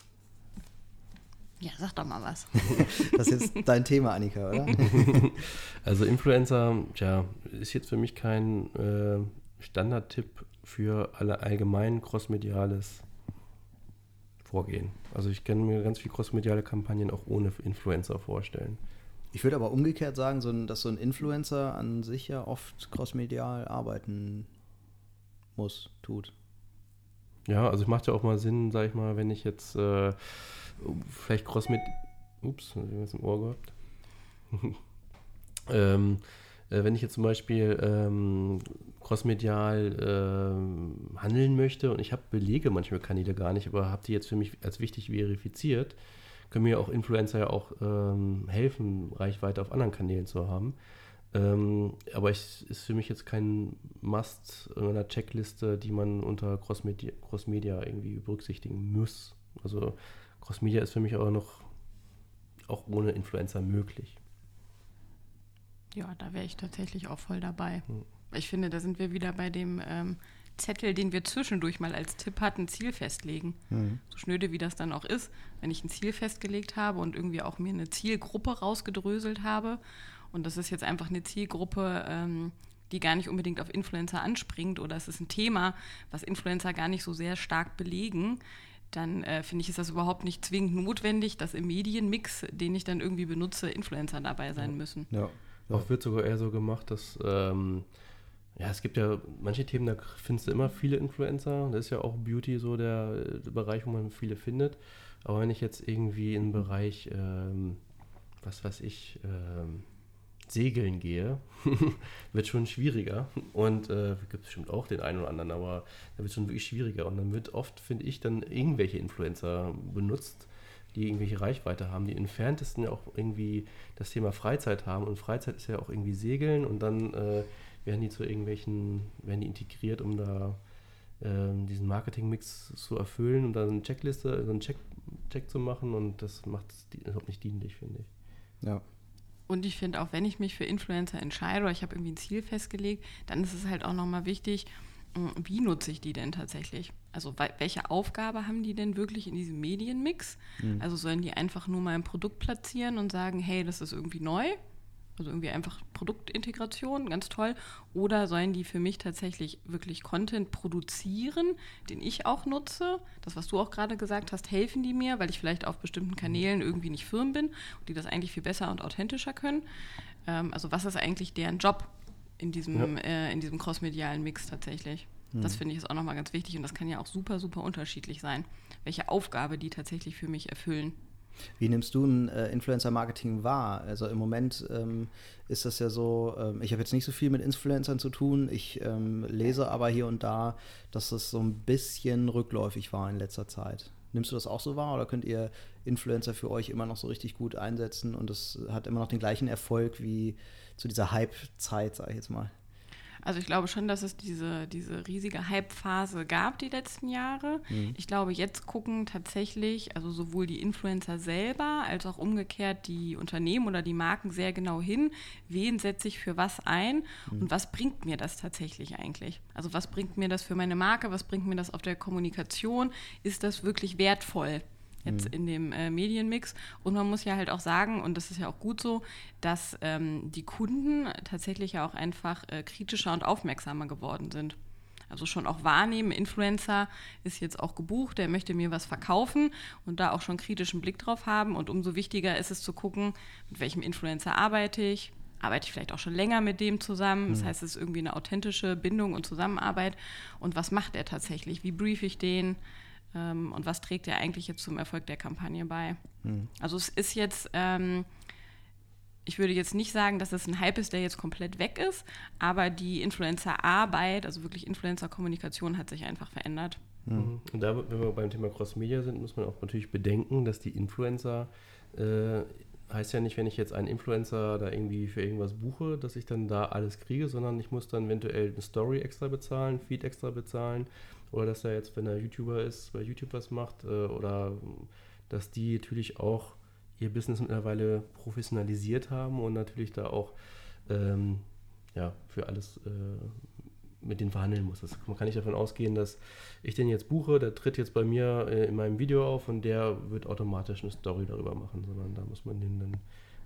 Ja, sag doch mal was. das ist jetzt dein Thema, Annika, oder? also Influencer, ja, ist jetzt für mich kein äh, Standardtipp für alle allgemein crossmediales Vorgehen. Also ich kann mir ganz viele crossmediale Kampagnen auch ohne Influencer vorstellen. Ich würde aber umgekehrt sagen, so ein, dass so ein Influencer an sich ja oft crossmedial arbeiten muss, tut. Ja, also es macht ja auch mal Sinn, sag ich mal, wenn ich jetzt äh, vielleicht cross mit. Ups, ich was im Ohr gehabt. ähm, äh, wenn ich jetzt zum Beispiel ähm, crossmedial ähm, handeln möchte und ich habe Belege manchmal Kanäle gar nicht, aber habe die jetzt für mich als wichtig verifiziert, können mir auch Influencer ja auch ähm, helfen, Reichweite auf anderen Kanälen zu haben. Ähm, aber es ist für mich jetzt kein Must in einer Checkliste, die man unter Crossmedia, Crossmedia irgendwie berücksichtigen muss. Also Crossmedia ist für mich aber noch auch ohne Influencer möglich. Ja, da wäre ich tatsächlich auch voll dabei. Hm. Ich finde, da sind wir wieder bei dem ähm, Zettel, den wir zwischendurch mal als Tipp hatten, Ziel festlegen. Mhm. So schnöde wie das dann auch ist, wenn ich ein Ziel festgelegt habe und irgendwie auch mir eine Zielgruppe rausgedröselt habe. Und das ist jetzt einfach eine Zielgruppe, ähm, die gar nicht unbedingt auf Influencer anspringt oder es ist ein Thema, was Influencer gar nicht so sehr stark belegen dann äh, finde ich, ist das überhaupt nicht zwingend notwendig, dass im Medienmix, den ich dann irgendwie benutze, Influencer dabei sein müssen. Ja. ja. Oft wird sogar eher so gemacht, dass ähm, ja, es gibt ja manche Themen, da findest du immer viele Influencer. Das ist ja auch Beauty so der, der Bereich, wo man viele findet. Aber wenn ich jetzt irgendwie in den Bereich, ähm, was weiß ich, ähm, Segeln gehe, wird schon schwieriger. Und äh, gibt es bestimmt auch den einen oder anderen, aber da wird schon wirklich schwieriger. Und dann wird oft, finde ich, dann irgendwelche Influencer benutzt, die irgendwelche Reichweite haben, die entferntesten ja auch irgendwie das Thema Freizeit haben. Und Freizeit ist ja auch irgendwie Segeln und dann äh, werden die zu irgendwelchen, werden die integriert, um da äh, diesen Marketingmix zu erfüllen und dann eine Checkliste, so einen Check, Check zu machen und das macht es überhaupt nicht dienlich, finde ich. Ja, und ich finde auch, wenn ich mich für Influencer entscheide oder ich habe irgendwie ein Ziel festgelegt, dann ist es halt auch nochmal wichtig, hm, wie nutze ich die denn tatsächlich? Also welche Aufgabe haben die denn wirklich in diesem Medienmix? Mhm. Also sollen die einfach nur mal ein Produkt platzieren und sagen, hey, das ist irgendwie neu also irgendwie einfach Produktintegration, ganz toll. Oder sollen die für mich tatsächlich wirklich Content produzieren, den ich auch nutze? Das, was du auch gerade gesagt hast, helfen die mir, weil ich vielleicht auf bestimmten Kanälen irgendwie nicht firm bin und die das eigentlich viel besser und authentischer können. Ähm, also was ist eigentlich deren Job in diesem, ja. äh, in diesem crossmedialen Mix tatsächlich? Mhm. Das finde ich ist auch nochmal ganz wichtig und das kann ja auch super, super unterschiedlich sein, welche Aufgabe die tatsächlich für mich erfüllen. Wie nimmst du ein äh, Influencer-Marketing wahr? Also im Moment ähm, ist das ja so, ähm, ich habe jetzt nicht so viel mit Influencern zu tun, ich ähm, lese aber hier und da, dass das so ein bisschen rückläufig war in letzter Zeit. Nimmst du das auch so wahr oder könnt ihr Influencer für euch immer noch so richtig gut einsetzen und es hat immer noch den gleichen Erfolg wie zu dieser Hype-Zeit, sage ich jetzt mal? Also ich glaube schon, dass es diese, diese riesige Hype-Phase gab die letzten Jahre. Mhm. Ich glaube, jetzt gucken tatsächlich, also sowohl die Influencer selber als auch umgekehrt die Unternehmen oder die Marken sehr genau hin, wen setze ich für was ein mhm. und was bringt mir das tatsächlich eigentlich? Also was bringt mir das für meine Marke, was bringt mir das auf der Kommunikation? Ist das wirklich wertvoll? Jetzt mhm. in dem äh, Medienmix. Und man muss ja halt auch sagen, und das ist ja auch gut so, dass ähm, die Kunden tatsächlich ja auch einfach äh, kritischer und aufmerksamer geworden sind. Also schon auch wahrnehmen, Influencer ist jetzt auch gebucht, der möchte mir was verkaufen und da auch schon kritischen Blick drauf haben. Und umso wichtiger ist es zu gucken, mit welchem Influencer arbeite ich, arbeite ich vielleicht auch schon länger mit dem zusammen. Das mhm. heißt, es ist irgendwie eine authentische Bindung und Zusammenarbeit. Und was macht er tatsächlich? Wie brief ich den? Ähm, und was trägt er eigentlich jetzt zum Erfolg der Kampagne bei? Mhm. Also es ist jetzt, ähm, ich würde jetzt nicht sagen, dass es ein Hype ist, der jetzt komplett weg ist, aber die Influencer-Arbeit, also wirklich Influencer-Kommunikation hat sich einfach verändert. Mhm. Und da, wenn wir beim Thema Cross-Media sind, muss man auch natürlich bedenken, dass die Influencer äh, heißt ja nicht, wenn ich jetzt einen Influencer da irgendwie für irgendwas buche, dass ich dann da alles kriege, sondern ich muss dann eventuell eine Story extra bezahlen, Feed extra bezahlen oder dass er jetzt, wenn er YouTuber ist, bei YouTube was macht äh, oder dass die natürlich auch ihr Business mittlerweile professionalisiert haben und natürlich da auch ähm, ja, für alles äh, mit denen verhandeln muss. Das, man kann nicht davon ausgehen, dass ich den jetzt buche, der tritt jetzt bei mir äh, in meinem Video auf und der wird automatisch eine Story darüber machen, sondern da muss man den dann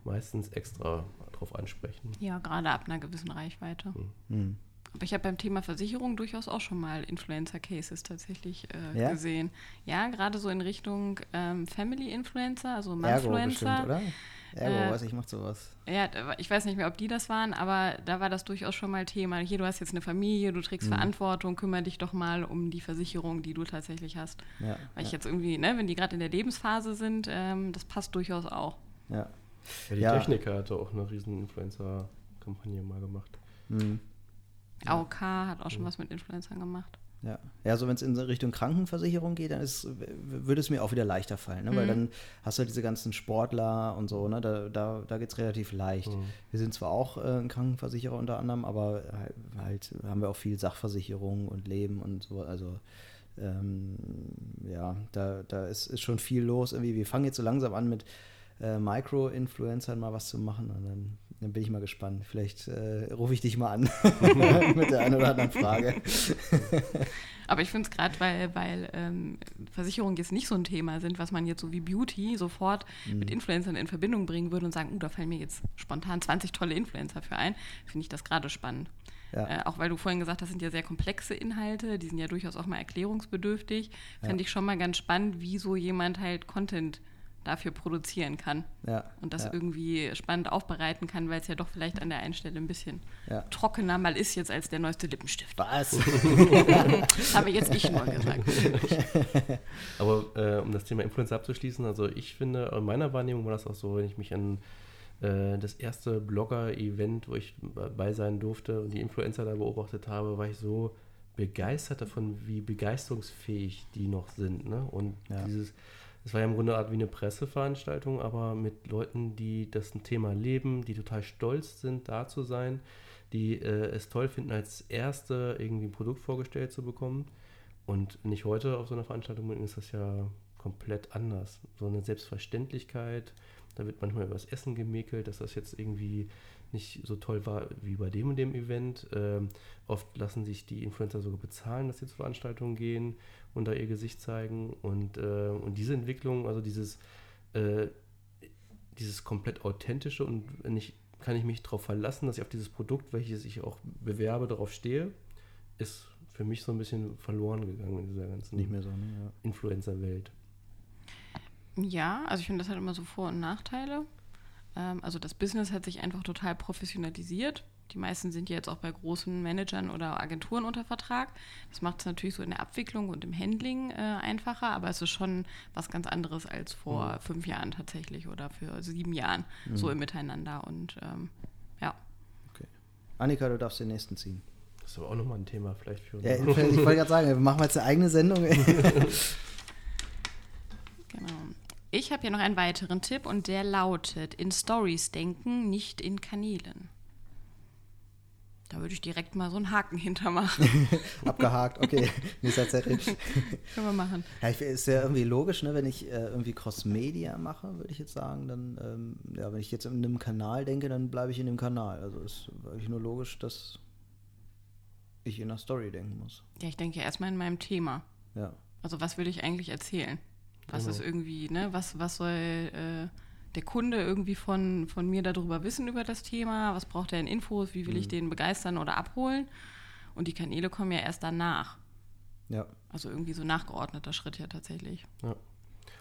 meistens extra drauf ansprechen. Ja, gerade ab einer gewissen Reichweite. Hm. Hm. Aber ich habe beim Thema Versicherung durchaus auch schon mal Influencer-Cases tatsächlich äh, ja? gesehen. Ja, gerade so in Richtung ähm, Family-Influencer, also Manfluencer. oder? Ergo, äh, weiß ich, macht sowas. Ja, ich weiß nicht mehr, ob die das waren, aber da war das durchaus schon mal Thema. Hier, du hast jetzt eine Familie, du trägst mhm. Verantwortung, kümmere dich doch mal um die Versicherung, die du tatsächlich hast. Ja, Weil ich jetzt irgendwie, ne, wenn die gerade in der Lebensphase sind, ähm, das passt durchaus auch. Ja. ja die Techniker hatte auch eine riesen Influencer-Kampagne mal gemacht. Mhm. AOK hat auch schon was mit Influencern gemacht. Ja, ja so wenn es in Richtung Krankenversicherung geht, dann ist, würde es mir auch wieder leichter fallen, ne? Mhm. weil dann hast du halt diese ganzen Sportler und so, ne? da, da, da geht es relativ leicht. Mhm. Wir sind zwar auch äh, ein Krankenversicherer unter anderem, aber halt, halt, haben wir auch viel Sachversicherung und Leben und so, also ähm, ja, da, da ist, ist schon viel los. Irgendwie, wir fangen jetzt so langsam an mit äh, Micro-Influencern mal was zu machen und dann dann bin ich mal gespannt. Vielleicht äh, rufe ich dich mal an mit der einen oder anderen Frage. Aber ich finde es gerade, weil, weil ähm, Versicherungen jetzt nicht so ein Thema sind, was man jetzt so wie Beauty sofort mhm. mit Influencern in Verbindung bringen würde und sagen, uh, da fallen mir jetzt spontan 20 tolle Influencer für ein, finde ich das gerade spannend. Ja. Äh, auch weil du vorhin gesagt hast, das sind ja sehr komplexe Inhalte, die sind ja durchaus auch mal erklärungsbedürftig. Ja. Fände ich schon mal ganz spannend, wie so jemand halt Content dafür produzieren kann. Ja, und das ja. irgendwie spannend aufbereiten kann, weil es ja doch vielleicht an der einen Stelle ein bisschen ja. trockener mal ist jetzt als der neueste Lippenstift. Was? das habe jetzt ich nur gesagt. Aber äh, um das Thema Influencer abzuschließen, also ich finde, in meiner Wahrnehmung war das auch so, wenn ich mich an äh, das erste Blogger-Event, wo ich bei sein durfte und die Influencer da beobachtet habe, war ich so begeistert davon, wie begeisterungsfähig die noch sind. Ne? Und dieses es war ja im Grunde eine Art wie eine Presseveranstaltung, aber mit Leuten, die das Thema leben, die total stolz sind, da zu sein, die äh, es toll finden, als Erste irgendwie ein Produkt vorgestellt zu bekommen. Und nicht heute auf so einer Veranstaltung ist das ja komplett anders. So eine Selbstverständlichkeit, da wird manchmal über das Essen gemäkelt, dass das jetzt irgendwie nicht so toll war wie bei dem und dem Event. Ähm, oft lassen sich die Influencer sogar bezahlen, dass sie zu Veranstaltungen gehen und da ihr Gesicht zeigen. Und, äh, und diese Entwicklung, also dieses, äh, dieses komplett authentische und wenn ich, kann ich mich darauf verlassen, dass ich auf dieses Produkt, welches ich auch bewerbe, darauf stehe, ist für mich so ein bisschen verloren gegangen in dieser ganzen Nicht mehr so, ne? ja. Influencer-Welt. Ja, also ich finde, das hat immer so Vor- und Nachteile. Ähm, also das Business hat sich einfach total professionalisiert. Die meisten sind jetzt auch bei großen Managern oder Agenturen unter Vertrag. Das macht es natürlich so in der Abwicklung und im Handling äh, einfacher, aber es ist schon was ganz anderes als vor mhm. fünf Jahren tatsächlich oder für sieben Jahren mhm. so im Miteinander. Und ähm, ja. Okay. Annika, du darfst den nächsten ziehen. Das ist aber auch nochmal ein Thema vielleicht für uns. Ja, ich wollte gerade sagen, wir machen jetzt eine eigene Sendung. genau. Ich habe hier noch einen weiteren Tipp und der lautet: In Stories denken, nicht in Kanälen. Da würde ich direkt mal so einen Haken hintermachen. Abgehakt, okay. Nächster Zettel. Können wir machen. Ja, ich, ist ja irgendwie logisch, ne? wenn ich äh, irgendwie Cross-Media mache, würde ich jetzt sagen, dann, ähm, ja, wenn ich jetzt in einem Kanal denke, dann bleibe ich in dem Kanal. Also ist wirklich nur logisch, dass ich in der Story denken muss. Ja, ich denke erstmal in meinem Thema. Ja. Also was würde ich eigentlich erzählen? Was Genau. ist irgendwie, ne, was, was soll äh, der Kunde irgendwie von, von mir darüber wissen über das Thema? Was braucht er in Infos? Wie will Mhm. ich den begeistern oder abholen? Und die Kanäle kommen ja erst danach. Ja. Also irgendwie so nachgeordneter Schritt ja tatsächlich. Ja.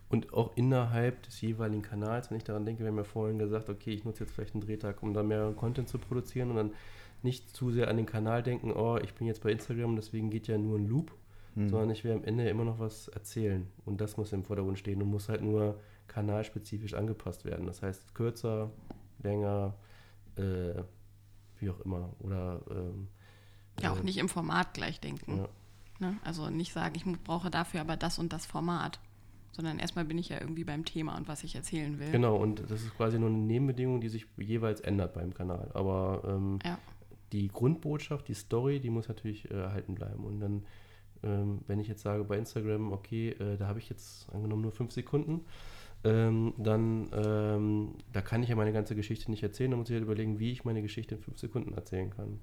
Und auch innerhalb des jeweiligen Kanals, wenn ich daran denke, wir haben ja vorhin gesagt, okay, ich nutze jetzt vielleicht einen Drehtag, um da mehr Content zu produzieren und dann nicht zu sehr an den Kanal denken, oh, ich bin jetzt bei Instagram, deswegen geht ja nur ein Loop, Hm. sondern ich will am Ende immer noch was erzählen. Und das muss im Vordergrund stehen und muss halt nur kanalspezifisch angepasst werden. Das heißt kürzer, länger, äh, wie auch immer. Oder ähm, Ja, auch äh, nicht im Format gleich denken. Ja. Ne? Also nicht sagen, ich brauche dafür aber das und das Format. Sondern erstmal bin ich ja irgendwie beim Thema und was ich erzählen will. Genau, und das ist quasi nur eine Nebenbedingung, die sich jeweils ändert beim Kanal. Aber ähm, Ja. die Grundbotschaft, die Story, die muss natürlich äh, erhalten bleiben. Und dann, ähm, wenn ich jetzt sage bei Instagram, okay, äh, da habe ich jetzt angenommen nur fünf Sekunden, ähm, dann ähm, da kann ich ja meine ganze Geschichte nicht erzählen. Da muss ich halt überlegen, wie ich meine Geschichte in fünf Sekunden erzählen kann.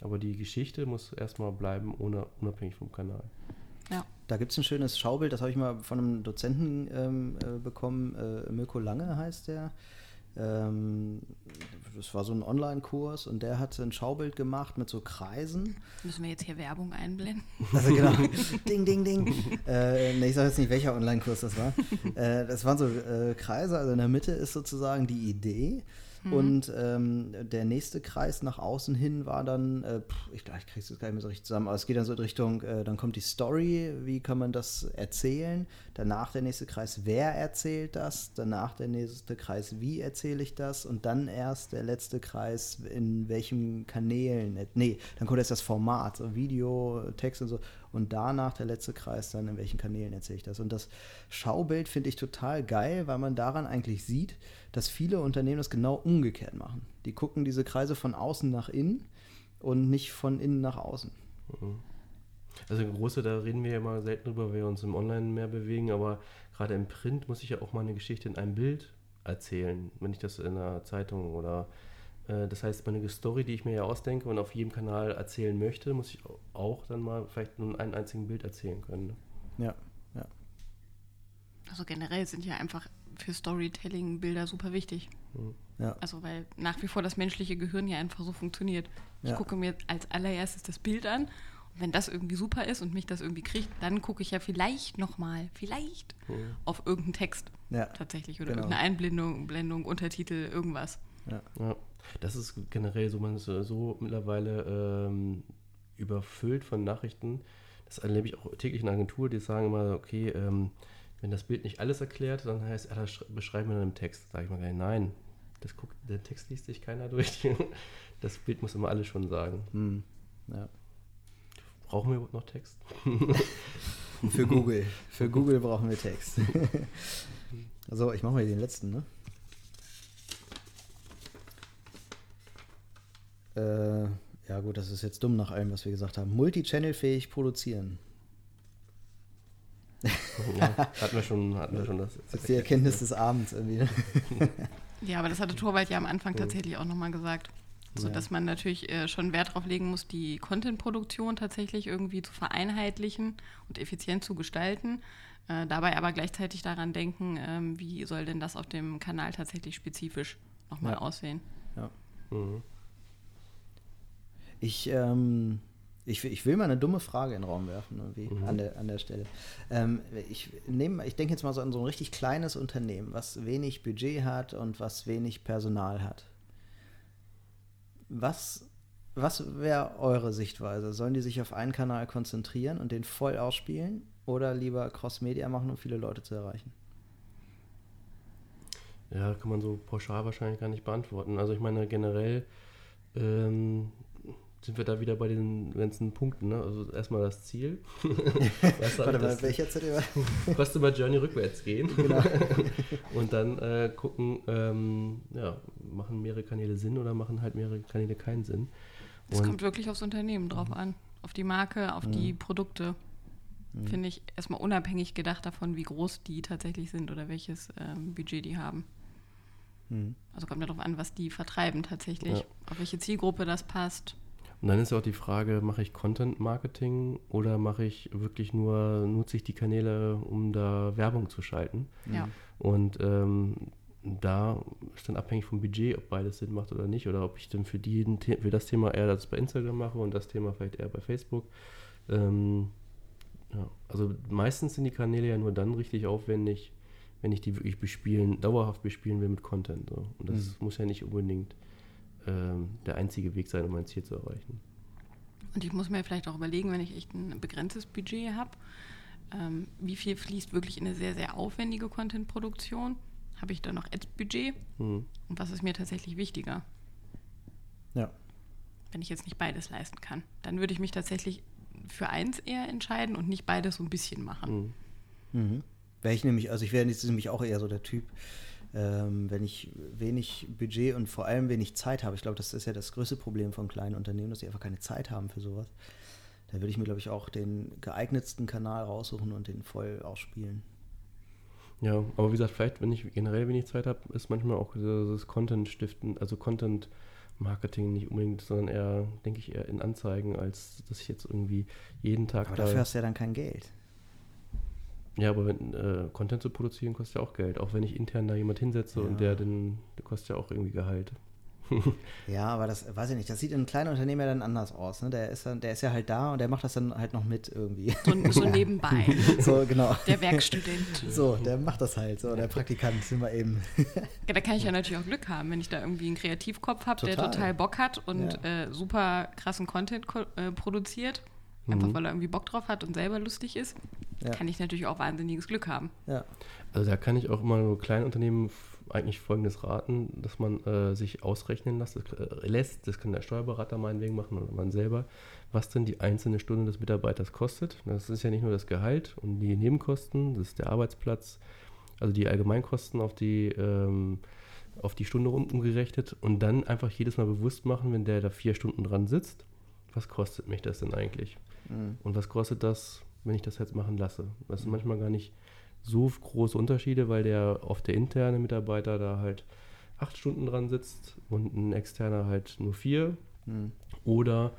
Aber die Geschichte muss erstmal bleiben, ohne, unabhängig vom Kanal. Ja. Da gibt es ein schönes Schaubild, das habe ich mal von einem Dozenten ähm, äh, bekommen. Äh, Mirko Lange heißt der. Ähm, das war so ein Online-Kurs und der hat ein Schaubild gemacht mit so Kreisen. Müssen wir jetzt hier Werbung einblenden? Also genau, ding, ding, ding. Äh, nee, ich sage jetzt nicht, welcher Online-Kurs das war. Äh, das waren so äh, Kreise, also in der Mitte ist sozusagen die Idee. Und ähm, der nächste Kreis nach außen hin war dann, äh, pff, ich glaube, ich kriege es jetzt gar nicht mehr so richtig zusammen, aber es geht dann so in Richtung, äh, dann kommt die Story, wie kann man das erzählen? Danach der nächste Kreis, wer erzählt das? Danach der nächste Kreis, wie erzähle ich das? Und dann erst der letzte Kreis, in welchen Kanälen? Nee, dann kommt erst das Format, so Video, Text und so. Und danach der letzte Kreis, dann in welchen Kanälen erzähle ich das. Und das Schaubild finde ich total geil, weil man daran eigentlich sieht, dass viele Unternehmen das genau umgekehrt machen. Die gucken diese Kreise von außen nach innen und nicht von innen nach außen. Also große, da reden wir ja mal selten drüber, weil wir uns im Online mehr bewegen, aber gerade im Print muss ich ja auch mal eine Geschichte in einem Bild erzählen, wenn ich das in einer Zeitung oder das heißt, meine Story, die ich mir ja ausdenke und auf jedem Kanal erzählen möchte, muss ich auch dann mal vielleicht nur in einem einzigen Bild erzählen können. Ne? Ja, ja. Also generell sind ja einfach für Storytelling Bilder super wichtig. Ja. Also weil nach wie vor das menschliche Gehirn ja einfach so funktioniert. Ich Ja. gucke mir als allererstes das Bild an und wenn das irgendwie super ist und mich das irgendwie kriegt, dann gucke ich ja vielleicht nochmal, vielleicht auf irgendeinen Text Ja. tatsächlich oder Genau. irgendeine Einblendung, Blendung, Untertitel, irgendwas. Ja, das ist generell so, man ist so- so mittlerweile ähm, überfüllt von Nachrichten. Das erlebe ich auch täglich in der Agentur, die sagen immer, okay, ähm, wenn das Bild nicht alles erklärt, dann heißt, ja, das sch- beschreiben wir dann im Text. Sage ich mal nein, das guckt, der Text liest sich keiner durch. Das Bild muss immer alles schon sagen. Hm. ja. Brauchen wir überhaupt noch Text? Für Google. Für Google brauchen wir Text. so, ich mache mal den letzten, ne? Äh, ja gut, das ist jetzt dumm nach allem, was wir gesagt haben. Multichannel-fähig produzieren. Ja, hatten wir schon, hatten wir schon das. Das ist die Erkenntnis des Abends irgendwie. Ne? Ja, aber das hatte Torwald ja am Anfang tatsächlich auch nochmal gesagt. So Ja. dass man natürlich äh, schon Wert darauf legen muss, die Content-Produktion tatsächlich irgendwie zu vereinheitlichen und effizient zu gestalten. Äh, dabei aber gleichzeitig daran denken, ähm, wie soll denn das auf dem Kanal tatsächlich spezifisch nochmal Ja. aussehen. Ja. Mhm. Ich, ähm, ich, will- ich will mal eine dumme Frage in den Raum werfen, irgendwie, Mhm. an, der, an der Stelle. Ähm, ich nehme, ich denke jetzt mal so an so ein richtig kleines Unternehmen, was wenig Budget hat und was wenig Personal hat. Was, was wäre eure Sichtweise? Sollen die sich auf einen Kanal konzentrieren und den voll ausspielen oder lieber Cross-Media machen, um viele Leute zu erreichen? Ja, kann man so pauschal wahrscheinlich gar nicht beantworten. Also ich meine, generell ähm, sind wir da wieder bei den ganzen Punkten. Ne? Also erstmal das Ziel. weißt du, Warte mal, das welcher ZDW? Customer Journey rückwärts gehen. Genau. Und dann äh, gucken, ähm, ja, machen mehrere Kanäle Sinn oder machen halt mehrere Kanäle keinen Sinn. Es kommt wirklich aufs Unternehmen drauf an, auf die Marke, auf die Produkte. Finde ich erstmal unabhängig gedacht davon, wie groß die tatsächlich sind oder welches ähm, Budget die haben. Hm. Also kommt ja darauf an, was die vertreiben tatsächlich, Ja. auf welche Zielgruppe das passt. Und dann ist auch die Frage, mache ich Content Marketing oder mache ich wirklich nur, nutze ich die Kanäle, um da Werbung zu schalten? Ja. Und ähm, da ist dann abhängig vom Budget, ob beides Sinn macht oder nicht, oder ob ich dann für, die, für das Thema eher das bei Instagram mache und das Thema vielleicht eher bei Facebook. Ähm, ja. Also meistens sind die Kanäle ja nur dann richtig aufwendig, wenn ich die wirklich bespielen, dauerhaft bespielen will mit Content. So. Und das mhm. muss ja nicht unbedingt ähm, der einzige Weg sein, um mein Ziel zu erreichen. Und ich muss mir vielleicht auch überlegen, wenn ich echt ein begrenztes Budget habe, ähm, wie viel fließt wirklich in eine sehr, sehr aufwendige Content-Produktion? Habe ich da noch Ads-Budget? Mhm. Und was ist mir tatsächlich wichtiger? Ja. Wenn ich jetzt nicht beides leisten kann, dann würde ich mich tatsächlich für eins eher entscheiden und nicht beides so ein bisschen machen. Mhm. Mhm. Wäre ich nämlich, also ich wäre nämlich auch eher so der Typ, ähm, wenn ich wenig Budget und vor allem wenig Zeit habe, ich glaube, das ist ja das größte Problem von kleinen Unternehmen, dass sie einfach keine Zeit haben für sowas. Da würde ich mir, glaube ich, auch den geeignetsten Kanal raussuchen und den voll ausspielen. Ja, aber wie gesagt, vielleicht, wenn ich generell wenig Zeit habe, ist manchmal auch das Content-Stiften, also Content-Marketing nicht unbedingt, sondern eher, denke ich, eher in Anzeigen, als dass ich jetzt irgendwie jeden Tag. Aber dafür hast du ja dann kein Geld. Ja, aber wenn, äh, Content zu produzieren kostet ja auch Geld. Auch wenn ich intern da jemand hinsetze ja. und der, den, der kostet ja auch irgendwie Gehalt. ja, aber das weiß ich nicht. Das sieht in einem kleinen Unternehmen ja dann anders aus. Ne? Der, ist dann, der ist ja halt da und der macht das dann halt noch mit irgendwie. So, so nebenbei. so, genau. Der Werkstudent. So, der macht das halt. So, der Praktikant sind wir eben. ja, da kann ich ja natürlich auch Glück haben, wenn ich da irgendwie einen Kreativkopf habe, der total Bock hat und ja. äh, super krassen Content äh, produziert. Einfach mhm. weil er irgendwie Bock drauf hat und selber lustig ist, ja. kann ich natürlich auch wahnsinniges Glück haben. Ja. Also da kann ich auch immer nur kleinen Unternehmen eigentlich folgendes raten, dass man äh, sich ausrechnen lässt, das, äh, lässt, das kann der Steuerberater meinetwegen machen oder man selber, was denn die einzelne Stunde des Mitarbeiters kostet. Das ist ja nicht nur das Gehalt und die Nebenkosten, das ist der Arbeitsplatz, also die Allgemeinkosten auf die, ähm, auf die Stunde umgerechnet und dann einfach jedes Mal bewusst machen, wenn der da vier Stunden dran sitzt, was kostet mich das denn eigentlich? Mhm. Und was kostet das, wenn ich das jetzt machen lasse? Das sind manchmal gar nicht so große Unterschiede, weil der oft der interne Mitarbeiter da halt acht Stunden dran sitzt und ein externer halt nur vier. Mhm. Oder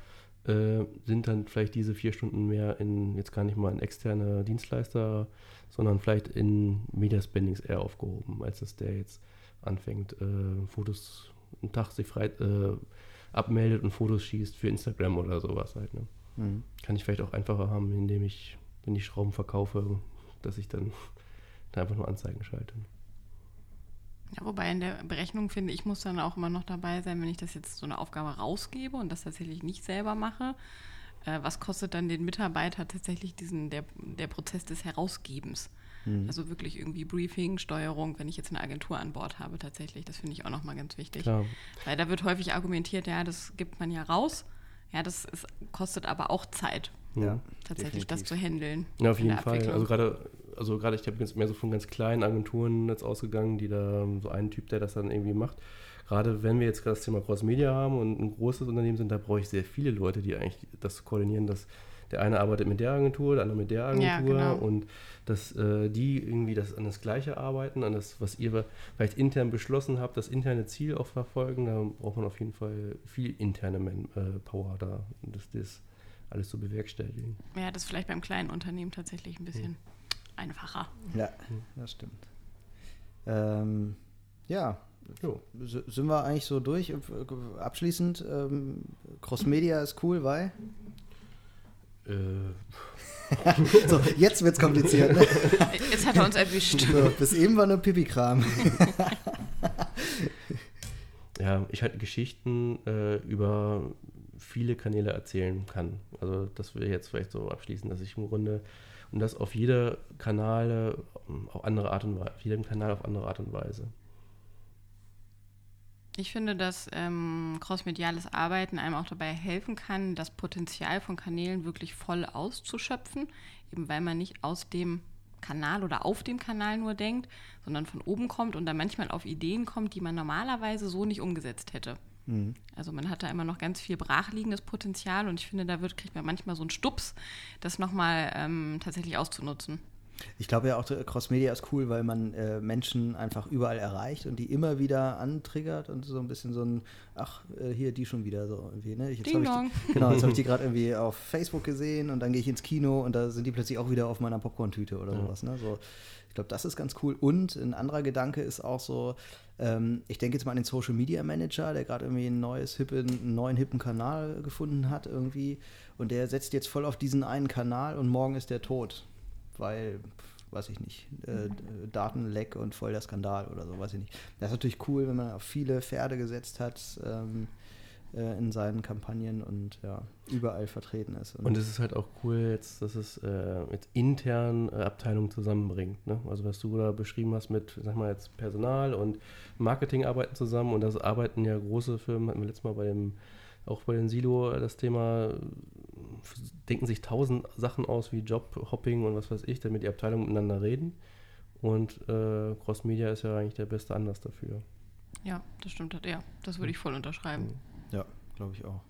äh, sind dann vielleicht diese vier Stunden mehr in, jetzt gar nicht mal ein externer Dienstleister, sondern vielleicht in Media Spendings eher aufgehoben, als dass der jetzt anfängt, äh, Fotos einen Tag sich frei äh, abmeldet und Fotos schießt für Instagram oder sowas halt. Ne? Mhm. Kann ich vielleicht auch einfacher haben, indem ich, wenn ich Schrauben verkaufe, dass ich dann da einfach nur Anzeigen schalte. Ja, wobei in der Berechnung finde ich, muss dann auch immer noch dabei sein, wenn ich das jetzt so eine Aufgabe rausgebe und das tatsächlich nicht selber mache. Äh, was kostet dann den Mitarbeiter tatsächlich diesen, der, der Prozess des Herausgebens? Mhm. Also wirklich irgendwie Briefing, Steuerung, wenn ich jetzt eine Agentur an Bord habe, tatsächlich. Das finde ich auch nochmal ganz wichtig. Klar. Weil da wird häufig argumentiert, ja, das gibt man ja raus. Ja, das ist, kostet aber auch Zeit. Ja, tatsächlich definitiv. das zu handeln. Ja, auf jeden Fall. Also gerade, also gerade ich habe jetzt mehr so von ganz kleinen Agenturen jetzt ausgegangen, die da so einen Typ, der das dann irgendwie macht. Gerade wenn wir jetzt das Thema Cross Media haben und ein großes Unternehmen sind, da brauche ich sehr viele Leute, die eigentlich das koordinieren, dass der eine arbeitet mit der Agentur, der andere mit der Agentur ja, genau. und dass äh, die irgendwie das an das Gleiche arbeiten, an das, was ihr vielleicht intern beschlossen habt, das interne Ziel auch verfolgen, da braucht man auf jeden Fall viel interne Man äh, Power da, das, das alles zu bewerkstelligen. Ja, das ist vielleicht beim kleinen Unternehmen tatsächlich ein bisschen mhm. einfacher. Ja, das stimmt. Ähm, ja, Jo. Sind wir eigentlich so durch? Abschließend, ähm, Crossmedia ist cool, weil? Äh. so, jetzt wird's kompliziert. Ne? Jetzt hat er uns erwischt. So, bis eben war nur Pipi-Kram. ja, ich halt Geschichten äh, über viele Kanäle erzählen kann. Also das will ich jetzt vielleicht so abschließen, dass ich im Grunde und das auf jeder Kanal auf andere Art und Weise, auf jedem Kanal auf andere Art und Weise. Ich finde, dass ähm, crossmediales Arbeiten einem auch dabei helfen kann, das Potenzial von Kanälen wirklich voll auszuschöpfen, eben weil man nicht aus dem Kanal oder auf dem Kanal nur denkt, sondern von oben kommt und dann manchmal auf Ideen kommt, die man normalerweise so nicht umgesetzt hätte. Mhm. Also man hat da immer noch ganz viel brachliegendes Potenzial und ich finde, da wird, kriegt man manchmal so einen Stups, das nochmal ähm, tatsächlich auszunutzen. Ich glaube ja auch, Crossmedia ist cool, weil man äh, Menschen einfach überall erreicht und die immer wieder antriggert und so ein bisschen so ein, ach, äh, hier die schon wieder so irgendwie. Ne? Ich, jetzt Ding hab ich die, genau, jetzt habe ich die gerade irgendwie auf Facebook gesehen und dann gehe ich ins Kino und da sind die plötzlich auch wieder auf meiner Popcorn-Tüte oder Ja. sowas. Ne? So, ich glaube, das ist ganz cool. Und ein anderer Gedanke ist auch so, ähm, ich denke jetzt mal an den Social Media Manager, der gerade irgendwie ein neues, hippe, einen neuen hippen Kanal gefunden hat irgendwie und der setzt jetzt voll auf diesen einen Kanal und morgen ist der tot, weil, weiß ich nicht, äh, Datenleck und voll der Skandal oder so, weiß ich nicht. Das ist natürlich cool, wenn man auf viele Pferde gesetzt hat ähm, äh, in seinen Kampagnen und ja, überall vertreten ist. Und es ist halt auch cool jetzt, dass es äh, jetzt intern äh, Abteilungen zusammenbringt. Ne? Also was du da beschrieben hast mit, sag mal jetzt Personal und Marketing arbeiten zusammen und das arbeiten ja große Firmen, hatten wir letztes Mal bei dem, auch bei den Silo äh, das Thema, äh, denken sich tausend Sachen aus wie Jobhopping und was weiß ich, damit die Abteilungen miteinander reden. Und äh, Cross Media ist ja eigentlich der beste Anlass dafür. Ja, das stimmt. Ja, das würde ich voll unterschreiben. ja, glaube ich auch.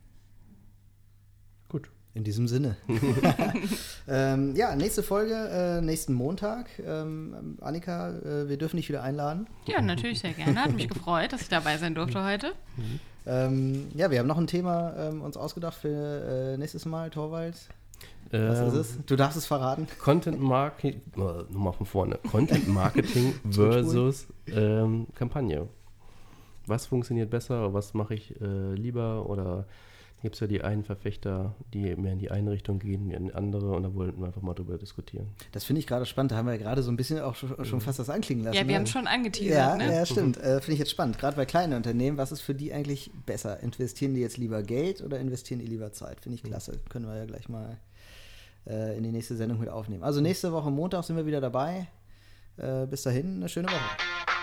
Gut. In diesem Sinne. ähm, ja, nächste Folge, äh, nächsten Montag. Ähm, Annika, äh, wir dürfen dich wieder einladen. Ja, natürlich sehr gerne. Hat mich gefreut, dass ich dabei sein durfte heute. Ähm, ja, wir haben noch ein Thema ähm, uns ausgedacht für äh, nächstes Mal, Torwald. Was Ähm, ist es? Du darfst es verraten. Content Marketing, äh, nochmal von vorne. Content Marketing versus ähm, Kampagne. Was funktioniert besser? Was mache ich äh, lieber? Oder gibt es ja die einen Verfechter, die mehr in die eine Richtung gehen, in die andere. Und da wollten wir einfach mal drüber diskutieren. Das finde ich gerade spannend. Da haben wir ja gerade so ein bisschen auch schon, schon fast das anklingen lassen. Ja, wir ne? haben es schon angeteasert, Ja, ne? ja, stimmt. Äh, Finde ich jetzt spannend. Gerade bei kleinen Unternehmen, was ist für die eigentlich besser? Investieren die jetzt lieber Geld oder investieren die lieber Zeit? Finde ich klasse. Können wir ja gleich mal äh, in die nächste Sendung mit aufnehmen. Also nächste Woche Montag sind wir wieder dabei. Äh, bis dahin, eine schöne Woche.